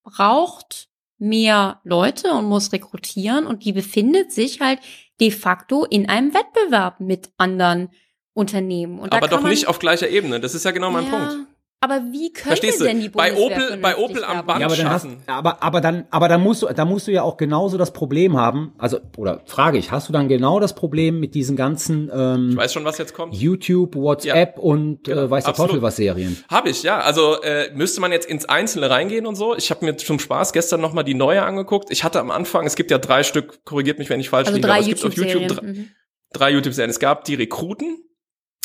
braucht mehr Leute und muss rekrutieren und die befindet sich halt de facto in einem Wettbewerb mit anderen Unternehmen. Und da Aber kann doch man, nicht auf gleicher Ebene. Das ist ja genau mein ja, Punkt. Aber wie könnte Verstehst du? denn die Bei Bundeswehr Opel- bei Opel am? Band- Ja, aber dann hast, schaffen. aber, aber dann, aber dann musst du, da musst du ja auch genauso das Problem haben, also, oder frage ich, hast du dann genau das Problem mit diesen ganzen, Ich ähm, weiß schon, was jetzt kommt. YouTube, WhatsApp und, Genau, äh, weiß der. Teufel was Serien? Habe ich, ja. Also äh, müsste man jetzt ins Einzelne reingehen und so. Ich habe mir zum Spaß gestern noch mal die neue angeguckt. Ich hatte am Anfang, es gibt ja drei Stück, korrigiert mich, wenn ich falsch Also liege, drei aber es gibt auf YouTube YouTube-Serien. drei, Mhm. drei YouTube-Serien. Es gab die Rekruten,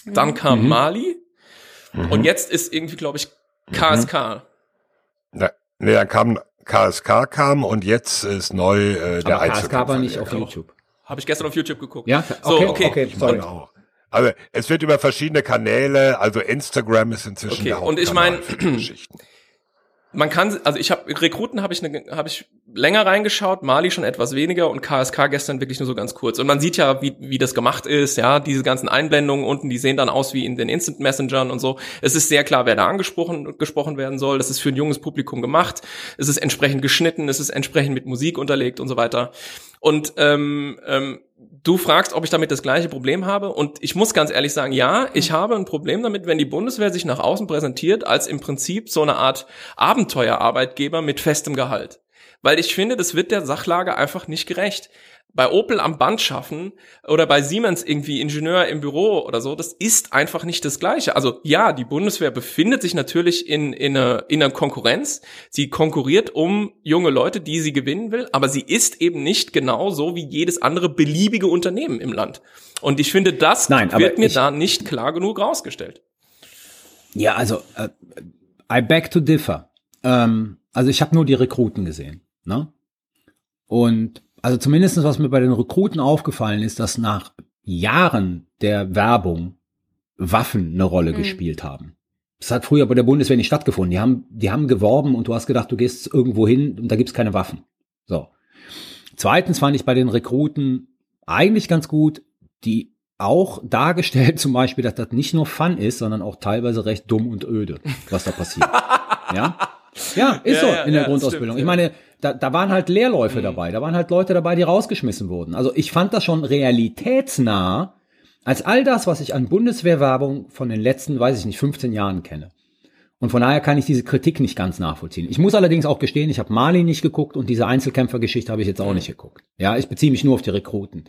dann Mhm. kam Mhm. Mali Mhm. und jetzt ist irgendwie, glaube ich, KSK. Na, nee, dann kam KSK kam und jetzt ist neu äh, der Aber KSK war nicht auf. YouTube. Habe ich gestern auf YouTube geguckt. Ja, So, okay, okay. okay, Ich sorry. meine auch. Also es wird über verschiedene Kanäle, also Instagram ist inzwischen Okay, der und ich Hauptkanal mein- für die Geschichten. Man kann, also ich habe Rekruten habe ich ne, habe ich länger reingeschaut, Mali schon etwas weniger und KSK gestern wirklich nur so ganz kurz. Und man sieht ja, wie wie das gemacht ist, ja, diese ganzen Einblendungen unten, die sehen dann aus wie in den Instant Messengern und so. Es ist sehr klar, wer da angesprochen gesprochen werden soll. Das ist für ein junges Publikum gemacht. Es ist entsprechend geschnitten, es ist entsprechend mit Musik unterlegt und so weiter. Und ähm, ähm, du fragst, ob ich damit das gleiche Problem habe. Und ich muss ganz ehrlich sagen, ja, ich habe ein Problem damit, wenn die Bundeswehr sich nach außen präsentiert als im Prinzip so eine Art Abenteuerarbeitgeber mit festem Gehalt. Weil ich finde, das wird der Sachlage einfach nicht gerecht. Bei Opel am Band schaffen oder bei Siemens irgendwie Ingenieur im Büro oder so, das ist einfach nicht das Gleiche. Also ja, die Bundeswehr befindet sich natürlich in, in, einer, in einer Konkurrenz. Sie konkurriert um junge Leute, die sie gewinnen will, aber sie ist eben nicht genau so wie jedes andere beliebige Unternehmen im Land. Und ich finde, das Nein, wird mir da nicht klar genug rausgestellt. Ja, also äh, I beg to differ. Ähm, also ich habe nur die Rekruten gesehen. Ne? Und also zumindest was mir bei den Rekruten aufgefallen ist, dass nach Jahren der Werbung Waffen eine Rolle Mhm. gespielt haben. Das hat früher bei der Bundeswehr nicht stattgefunden. Die haben, die haben geworben und du hast gedacht, du gehst irgendwo hin und da gibt's keine Waffen. So. Zweitens fand ich bei den Rekruten eigentlich ganz gut, die auch dargestellt zum Beispiel, dass das nicht nur Fun ist, sondern auch teilweise recht dumm und öde, was da passiert. ja? Ja, ist Ja, so ja, in der ja, Grundausbildung. stimmt, ich meine, da, da waren halt Lehrläufe Mhm. dabei, da waren halt Leute dabei, die rausgeschmissen wurden. Also ich fand das schon realitätsnah als all das, was ich an Bundeswehrwerbung von den letzten, weiß ich nicht, 15 Jahren kenne. Und von daher kann ich diese Kritik nicht ganz nachvollziehen. Ich muss allerdings auch gestehen, ich habe Mali nicht geguckt und diese Einzelkämpfergeschichte habe ich jetzt auch nicht geguckt. Ja, ich beziehe mich nur auf die Rekruten.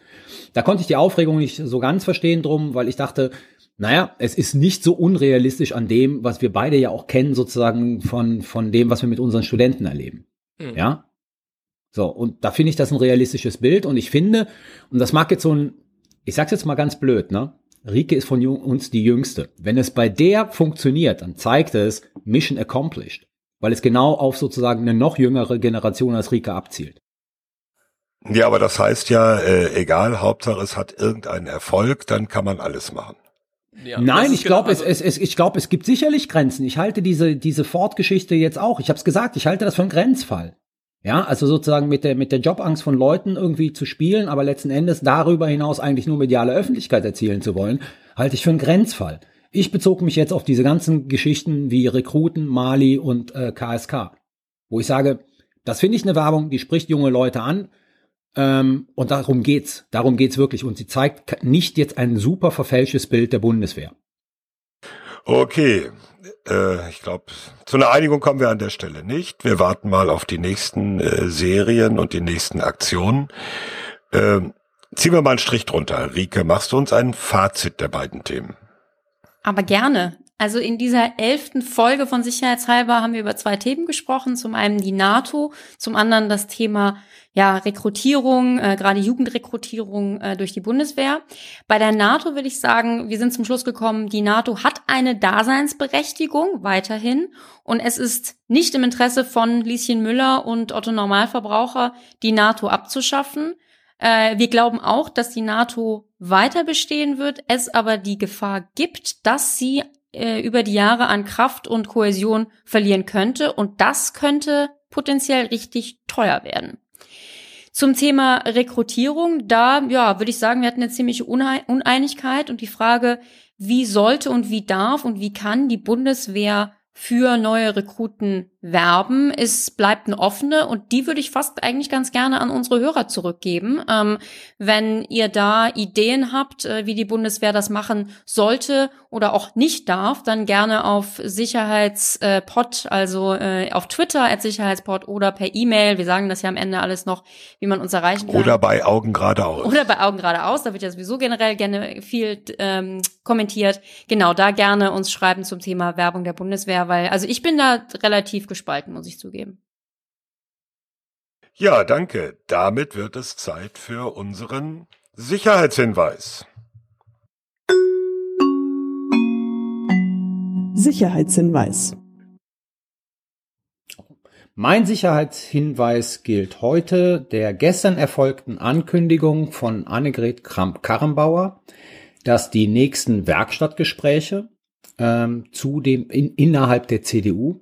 Da konnte ich die Aufregung nicht so ganz verstehen drum, weil ich dachte, naja, es ist nicht so unrealistisch an dem, was wir beide ja auch kennen, sozusagen von, von dem, was wir mit unseren Studenten erleben. Mhm. Ja? So, und da finde ich das ein realistisches Bild und ich finde, und das mag jetzt so ein, ich sag's jetzt mal ganz blöd, ne? Rike ist von uns die Jüngste. Wenn es bei der funktioniert, dann zeigt es Mission accomplished, weil es genau auf sozusagen eine noch jüngere Generation als Rike abzielt. Ja, aber das heißt ja, äh, egal, Hauptsache es hat irgendeinen Erfolg, dann kann man alles machen. Ja, Nein, ich genau- glaube, es, es, es, ich glaube, es gibt sicherlich Grenzen. Ich halte diese, diese Ford-Geschichte jetzt auch. Ich habe es gesagt, ich halte das für einen Grenzfall. Ja, also sozusagen mit der, mit der Jobangst von Leuten irgendwie zu spielen, aber letzten Endes darüber hinaus eigentlich nur mediale Öffentlichkeit erzielen zu wollen, halte ich für einen Grenzfall. Ich bezog mich jetzt auf diese ganzen Geschichten wie Rekruten, Mali und äh, KSK, wo ich sage, das finde ich eine Werbung, die spricht junge Leute an, ähm, und darum geht's. Darum geht's wirklich. Und sie zeigt nicht jetzt ein super verfälschtes Bild der Bundeswehr. Okay, äh, ich glaube, zu einer Einigung kommen wir an der Stelle nicht. Wir warten mal auf die nächsten äh, Serien und die nächsten Aktionen. Ähm, ziehen wir mal einen Strich drunter. Rike, machst du uns ein Fazit der beiden Themen? Aber gerne. Also in dieser elften Folge von Sicherheitshalber haben wir über zwei Themen gesprochen. Zum einen die NATO, zum anderen das Thema ja, Rekrutierung, äh, gerade Jugendrekrutierung äh, durch die Bundeswehr. Bei der NATO will ich sagen, wir sind zum Schluss gekommen, die NATO hat eine Daseinsberechtigung weiterhin und es ist nicht im Interesse von Lieschen Müller und Otto Normalverbraucher, die NATO abzuschaffen. Äh, wir glauben auch, dass die NATO weiter bestehen wird, es aber die Gefahr gibt, dass sie äh, über die Jahre an Kraft und Kohäsion verlieren könnte und das könnte potenziell richtig teuer werden. Zum Thema Rekrutierung, da ja, würde ich sagen, wir hatten eine ziemliche Unei- Uneinigkeit und die Frage, wie sollte und wie darf und wie kann die Bundeswehr für neue Rekruten werben. Es bleibt eine offene und die würde ich fast eigentlich ganz gerne an unsere Hörer zurückgeben. Ähm, wenn ihr da Ideen habt, äh, wie die Bundeswehr das machen sollte oder auch nicht darf, dann gerne auf Sicherheitspod, also äh, auf Twitter als Sicherheitspod oder per E-Mail. Wir sagen das ja am Ende alles noch, wie man uns erreichen kann. Oder bei Augen geradeaus. Oder bei Augen geradeaus, da wird ja sowieso generell gerne viel ähm, kommentiert. Genau, da gerne uns schreiben zum Thema Werbung der Bundeswehr, weil, also ich bin da relativ gespalten, muss ich zugeben. Ja, danke. Damit wird es Zeit für unseren Sicherheitshinweis. Sicherheitshinweis. Mein Sicherheitshinweis gilt heute der gestern erfolgten Ankündigung von Annegret Kramp-Karrenbauer, dass die nächsten Werkstattgespräche ähm, zu dem in, innerhalb der CDU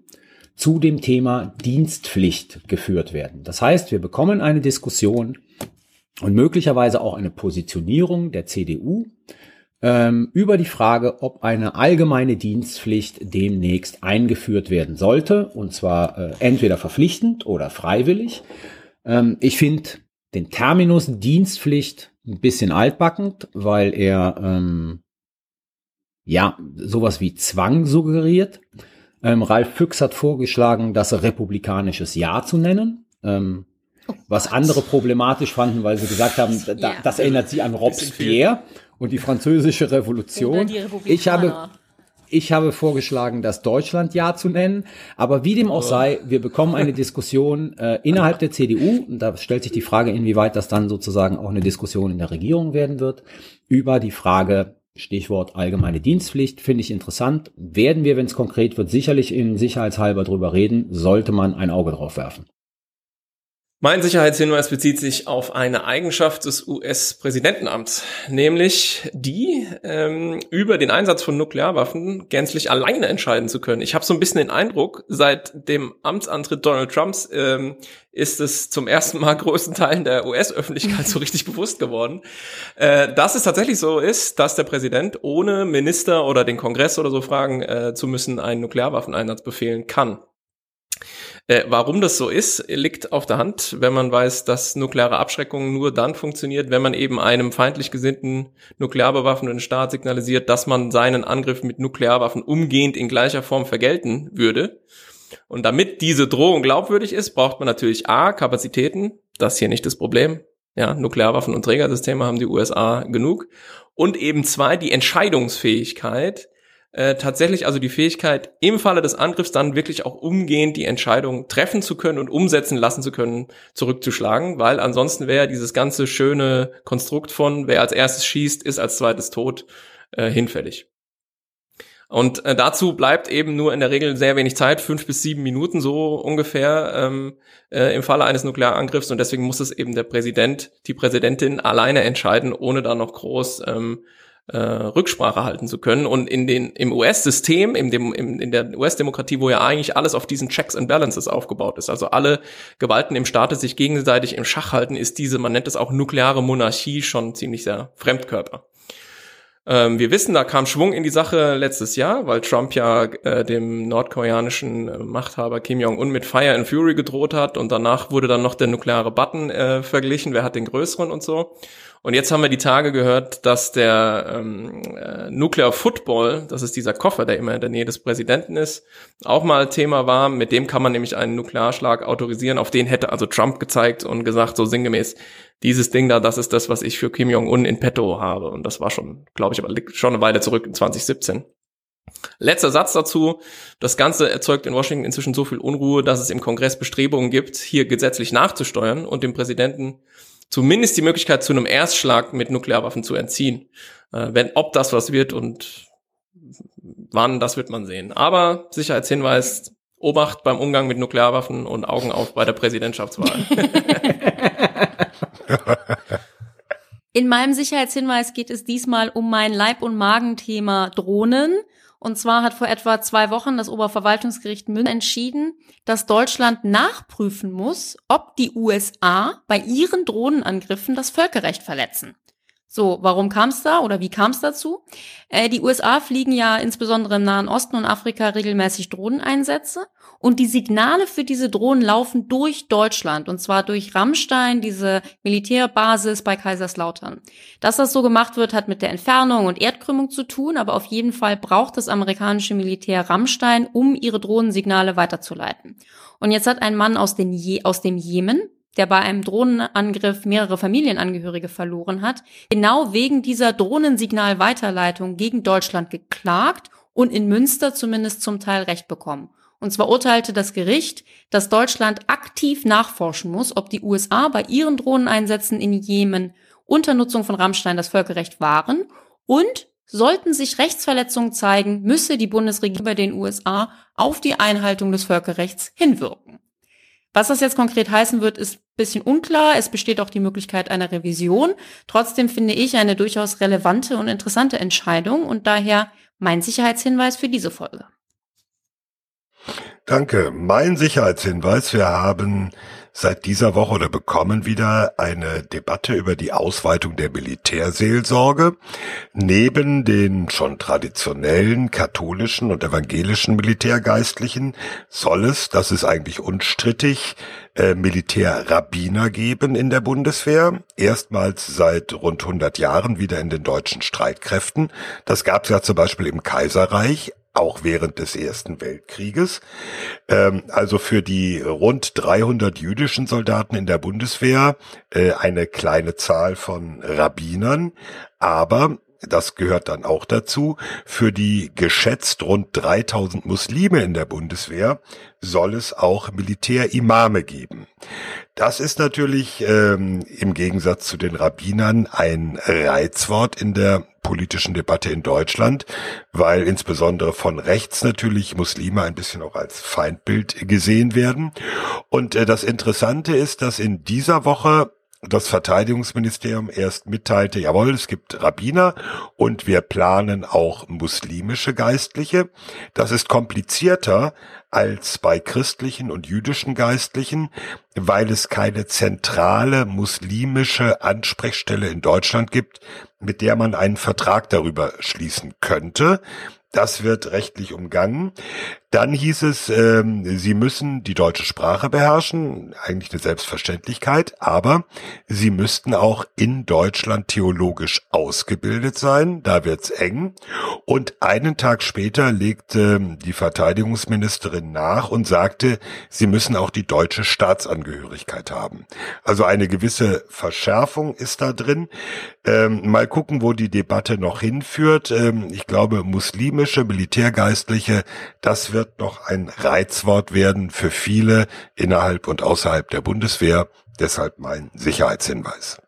zu dem Thema Dienstpflicht geführt werden. Das heißt, wir bekommen eine Diskussion und möglicherweise auch eine Positionierung der CDU ähm, über die Frage, ob eine allgemeine Dienstpflicht demnächst eingeführt werden sollte, und zwar äh, entweder verpflichtend oder freiwillig. Ähm, ich finde den Terminus Dienstpflicht ein bisschen altbackend, weil er ähm, ja sowas wie Zwang suggeriert. Ähm, Ralf Füchs hat vorgeschlagen, das republikanisches Ja zu nennen. Ähm, oh was andere problematisch fanden, weil sie gesagt haben, da, ja. das erinnert sie an Robespierre und die französische Revolution. Die ich habe ich habe vorgeschlagen, das Deutschland Ja zu nennen. Aber wie dem auch sei, wir bekommen eine Diskussion äh, innerhalb der CDU. Und da stellt sich die Frage, inwieweit das dann sozusagen auch eine Diskussion in der Regierung werden wird, über die Frage, Stichwort allgemeine Dienstpflicht, finde ich interessant. Werden wir, wenn es konkret wird, sicherlich in sicherheitshalber drüber reden, sollte man ein Auge drauf werfen. Mein Sicherheitshinweis bezieht sich auf eine Eigenschaft des US-Präsidentenamts, nämlich die, ähm, über den Einsatz von Nuklearwaffen gänzlich alleine entscheiden zu können. Ich habe so ein bisschen den Eindruck, seit dem Amtsantritt Donald Trumps ähm, ist es zum ersten Mal größten Teilen der US-Öffentlichkeit so richtig bewusst geworden, äh, dass es tatsächlich so ist, dass der Präsident ohne Minister oder den Kongress oder so fragen äh, zu müssen einen Nuklearwaffeneinsatz befehlen kann. Äh, warum das so ist, liegt auf der Hand, wenn man weiß, dass nukleare Abschreckung nur dann funktioniert, wenn man eben einem feindlich gesinnten nuklearbewaffneten Staat signalisiert, dass man seinen Angriff mit Nuklearwaffen umgehend in gleicher Form vergelten würde. Und damit diese Drohung glaubwürdig ist, braucht man natürlich A, Kapazitäten, das ist hier nicht das Problem. Ja, Nuklearwaffen und Trägersysteme haben die USA genug. Und eben zwei, die Entscheidungsfähigkeit, äh, tatsächlich also die Fähigkeit, im Falle des Angriffs dann wirklich auch umgehend die Entscheidung treffen zu können und umsetzen lassen zu können, zurückzuschlagen, weil ansonsten wäre dieses ganze schöne Konstrukt von, wer als erstes schießt, ist als zweites tot, äh, hinfällig. Und äh, dazu bleibt eben nur in der Regel sehr wenig Zeit, fünf bis sieben Minuten so ungefähr ähm, äh, im Falle eines Nuklearangriffs. Und deswegen muss es eben der Präsident, die Präsidentin alleine entscheiden, ohne da noch groß ähm, äh, Rücksprache halten zu können. Und in den, im US-System, in, dem, in, in der US-Demokratie, wo ja eigentlich alles auf diesen Checks and Balances aufgebaut ist, also alle Gewalten im Staate sich gegenseitig im Schach halten, ist diese, man nennt es auch nukleare Monarchie, schon ziemlich sehr Fremdkörper. Ähm, wir wissen, da kam Schwung in die Sache letztes Jahr, weil Trump ja äh, dem nordkoreanischen äh, Machthaber Kim Jong-un mit Fire and Fury gedroht hat und danach wurde dann noch der nukleare Button äh, verglichen, wer hat den größeren und so. Und jetzt haben wir die Tage gehört, dass der ähm, äh, Nuclear Football, das ist dieser Koffer, der immer in der Nähe des Präsidenten ist, auch mal Thema war. Mit dem kann man nämlich einen Nuklearschlag autorisieren. Auf den hätte also Trump gezeigt und gesagt, so sinngemäß, dieses Ding da, das ist das, was ich für Kim Jong-un in petto habe. Und das war schon, glaube ich, aber liegt schon eine Weile zurück in 2017. Letzter Satz dazu. Das Ganze erzeugt in Washington inzwischen so viel Unruhe, dass es im Kongress Bestrebungen gibt, hier gesetzlich nachzusteuern und dem Präsidenten zumindest die Möglichkeit zu einem Erstschlag mit Nuklearwaffen zu entziehen. Äh, wenn, ob das was wird und wann, das wird man sehen. Aber Sicherheitshinweis, Obacht beim Umgang mit Nuklearwaffen und Augen auf bei der Präsidentschaftswahl. In meinem Sicherheitshinweis geht es diesmal um mein Leib- und Magenthema Drohnen. Und zwar hat vor etwa zwei Wochen das Oberverwaltungsgericht München entschieden, dass Deutschland nachprüfen muss, ob die USA bei ihren Drohnenangriffen das Völkerrecht verletzen. So, warum kam es da oder wie kam es dazu? Äh, die USA fliegen ja insbesondere im Nahen Osten und Afrika regelmäßig Drohneneinsätze und die Signale für diese Drohnen laufen durch Deutschland und zwar durch Rammstein, diese Militärbasis bei Kaiserslautern. Dass das so gemacht wird, hat mit der Entfernung und Erdkrümmung zu tun, aber auf jeden Fall braucht das amerikanische Militär Rammstein, um ihre Drohnensignale weiterzuleiten. Und jetzt hat ein Mann aus, den Je aus dem Jemen, der bei einem Drohnenangriff mehrere Familienangehörige verloren hat, genau wegen dieser Drohnensignalweiterleitung gegen Deutschland geklagt und in Münster zumindest zum Teil Recht bekommen. Und zwar urteilte das Gericht, dass Deutschland aktiv nachforschen muss, ob die USA bei ihren Drohneneinsätzen in Jemen unter Nutzung von Rammstein das Völkerrecht wahren und sollten sich Rechtsverletzungen zeigen, müsse die Bundesregierung bei den USA auf die Einhaltung des Völkerrechts hinwirken. Was das jetzt konkret heißen wird, ist bisschen unklar. Es besteht auch die Möglichkeit einer Revision. Trotzdem finde ich eine durchaus relevante und interessante Entscheidung und daher mein Sicherheitshinweis für diese Folge. Danke. Mein Sicherheitshinweis. Wir haben seit dieser Woche oder bekommen wieder eine Debatte über die Ausweitung der Militärseelsorge. Neben den schon traditionellen katholischen und evangelischen Militärgeistlichen soll es, das ist eigentlich unstrittig, äh, Militärrabbiner geben in der Bundeswehr. Erstmals seit rund 100 Jahren wieder in den deutschen Streitkräften. Das gab es ja zum Beispiel im Kaiserreich, auch während des Ersten Weltkrieges. Ähm, also für die rund 300 jüdischen Soldaten in der Bundeswehr äh, eine kleine Zahl von Rabbinern, aber das gehört dann auch dazu, für die geschätzt rund 3000 Muslime in der Bundeswehr soll es auch Militärimame geben. Das ist natürlich ähm, im Gegensatz zu den Rabbinern ein Reizwort in der politischen Debatte in Deutschland, weil insbesondere von rechts natürlich Muslime ein bisschen auch als Feindbild gesehen werden. Und äh, das Interessante ist, dass in dieser Woche das Verteidigungsministerium erst mitteilte, jawohl, es gibt Rabbiner und wir planen auch muslimische Geistliche. Das ist komplizierter als bei christlichen und jüdischen Geistlichen, weil es keine zentrale muslimische Ansprechstelle in Deutschland gibt, mit der man einen Vertrag darüber schließen könnte. Das wird rechtlich umgangen. Dann hieß es, ähm, sie müssen die deutsche Sprache beherrschen, eigentlich eine Selbstverständlichkeit, aber sie müssten auch in Deutschland theologisch ausgebildet sein, da wird's eng. Und einen Tag später legte die Verteidigungsministerin nach und sagte, sie müssen auch die deutsche Staatsangehörigkeit haben. Also eine gewisse Verschärfung ist da drin. Ähm, mal gucken, wo die Debatte noch hinführt. Ähm, ich glaube, muslimische Militärgeistliche, das wird wird noch ein Reizwort werden für viele innerhalb und außerhalb der Bundeswehr. Deshalb mein Sicherheitshinweis.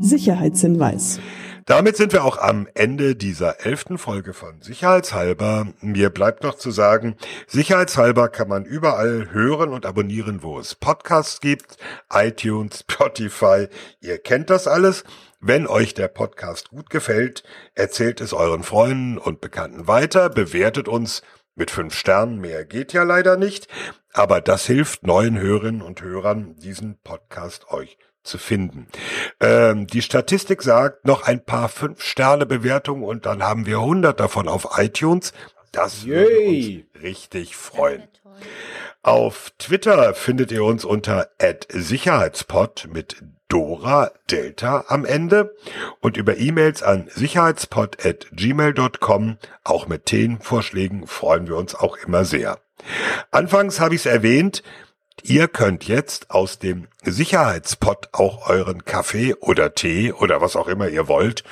Sicherheitshinweis. Damit sind wir auch am Ende dieser elften Folge von Sicherheitshalber. Mir bleibt noch zu sagen, Sicherheitshalber kann man überall hören und abonnieren, wo es Podcasts gibt, iTunes, Spotify. Ihr kennt das alles. Wenn euch der Podcast gut gefällt, erzählt es euren Freunden und Bekannten weiter, bewertet uns mit fünf Sternen, mehr geht ja leider nicht, aber das hilft neuen Hörerinnen und Hörern, diesen Podcast euch zu finden. Ähm, die Statistik sagt noch ein paar Fünf-Sterne-Bewertungen und dann haben wir 100 davon auf iTunes. Das würde uns richtig freuen. Auf Twitter findet ihr uns unter @sicherheitspod mit Dora Delta am Ende und über E-Mails an sicherheitspod@gmail.com auch mit Themenvorschlägen freuen wir uns auch immer sehr. Anfangs habe ich es erwähnt, Ihr könnt jetzt aus dem Sicherheitspot auch euren Kaffee oder Tee oder was auch immer ihr wollt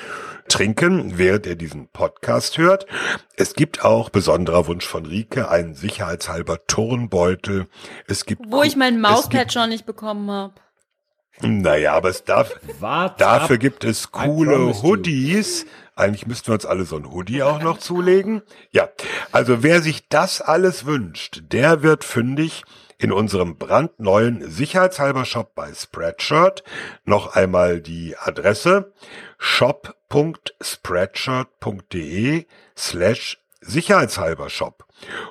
trinken, während ihr diesen Podcast hört. Es gibt auch besonderer Wunsch von Rike einen sicherheitshalber Turnbeutel. Es gibt wo ich mein Mauspad schon nicht bekommen habe. Naja, aber es darf, dafür gibt es coole Hoodies. Eigentlich müssten wir uns alle so ein Hoodie auch noch zulegen. Ja, also wer sich das alles wünscht, der wird fündig in unserem brandneuen Sicherheitshalber Shop bei Spreadshirt. Noch einmal die Adresse shop.spreadshirt.de slash Sicherheitshalber Shop.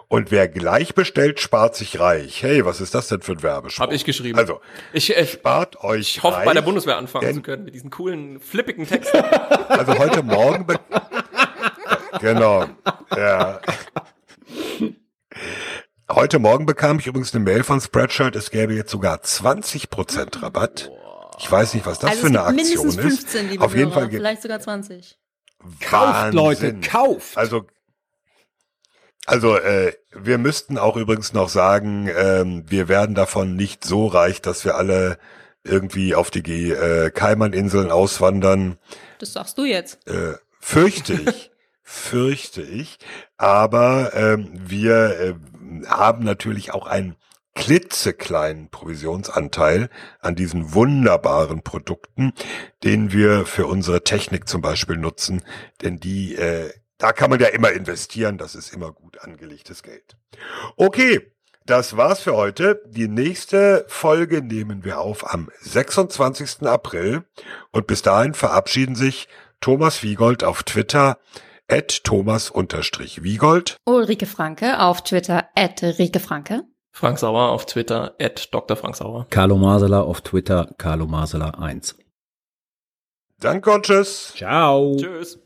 Und wer gleich bestellt, spart sich reich. Hey, was ist das denn für ein Werbespruch? Hab ich geschrieben. Also, ich äh, spart euch Ich hoffe, reich, bei der Bundeswehr anfangen denn- zu können mit diesen coolen, flippigen Texten. Also heute Morgen. genau. Ja. Heute Morgen bekam ich übrigens eine Mail von Spreadshirt, es gäbe jetzt sogar 20% Rabatt. Ich weiß nicht, was das also für eine Aktion mindestens ist. 15, liebe Auf jeden Hörer, Fall gibt vielleicht sogar 20. Kauft, Leute, Wahnsinn. kauft. Also also äh, wir müssten auch übrigens noch sagen, ähm, wir werden davon nicht so reich, dass wir alle irgendwie auf die G äh, Kaimaninseln auswandern. Das sagst du jetzt. Äh, fürchte ich, fürchte ich. Aber ähm, wir äh, haben natürlich auch einen klitzekleinen Provisionsanteil an diesen wunderbaren Produkten, den wir für unsere Technik zum Beispiel nutzen, denn die, äh, da kann man ja immer investieren, das ist immer gut angelegtes Geld. Okay, das war's für heute. Die nächste Folge nehmen wir auf am 26. April und bis dahin verabschieden sich Thomas Wiegold auf Twitter at Thomas-Wiegold. Ulrike Franke auf Twitter at Rike Franke. Frank Sauer auf Twitter at Dr. Frank Sauer. Carlo Masela auf Twitter, Carlo Masela 1. Danke und tschüss. Ciao. Tschüss.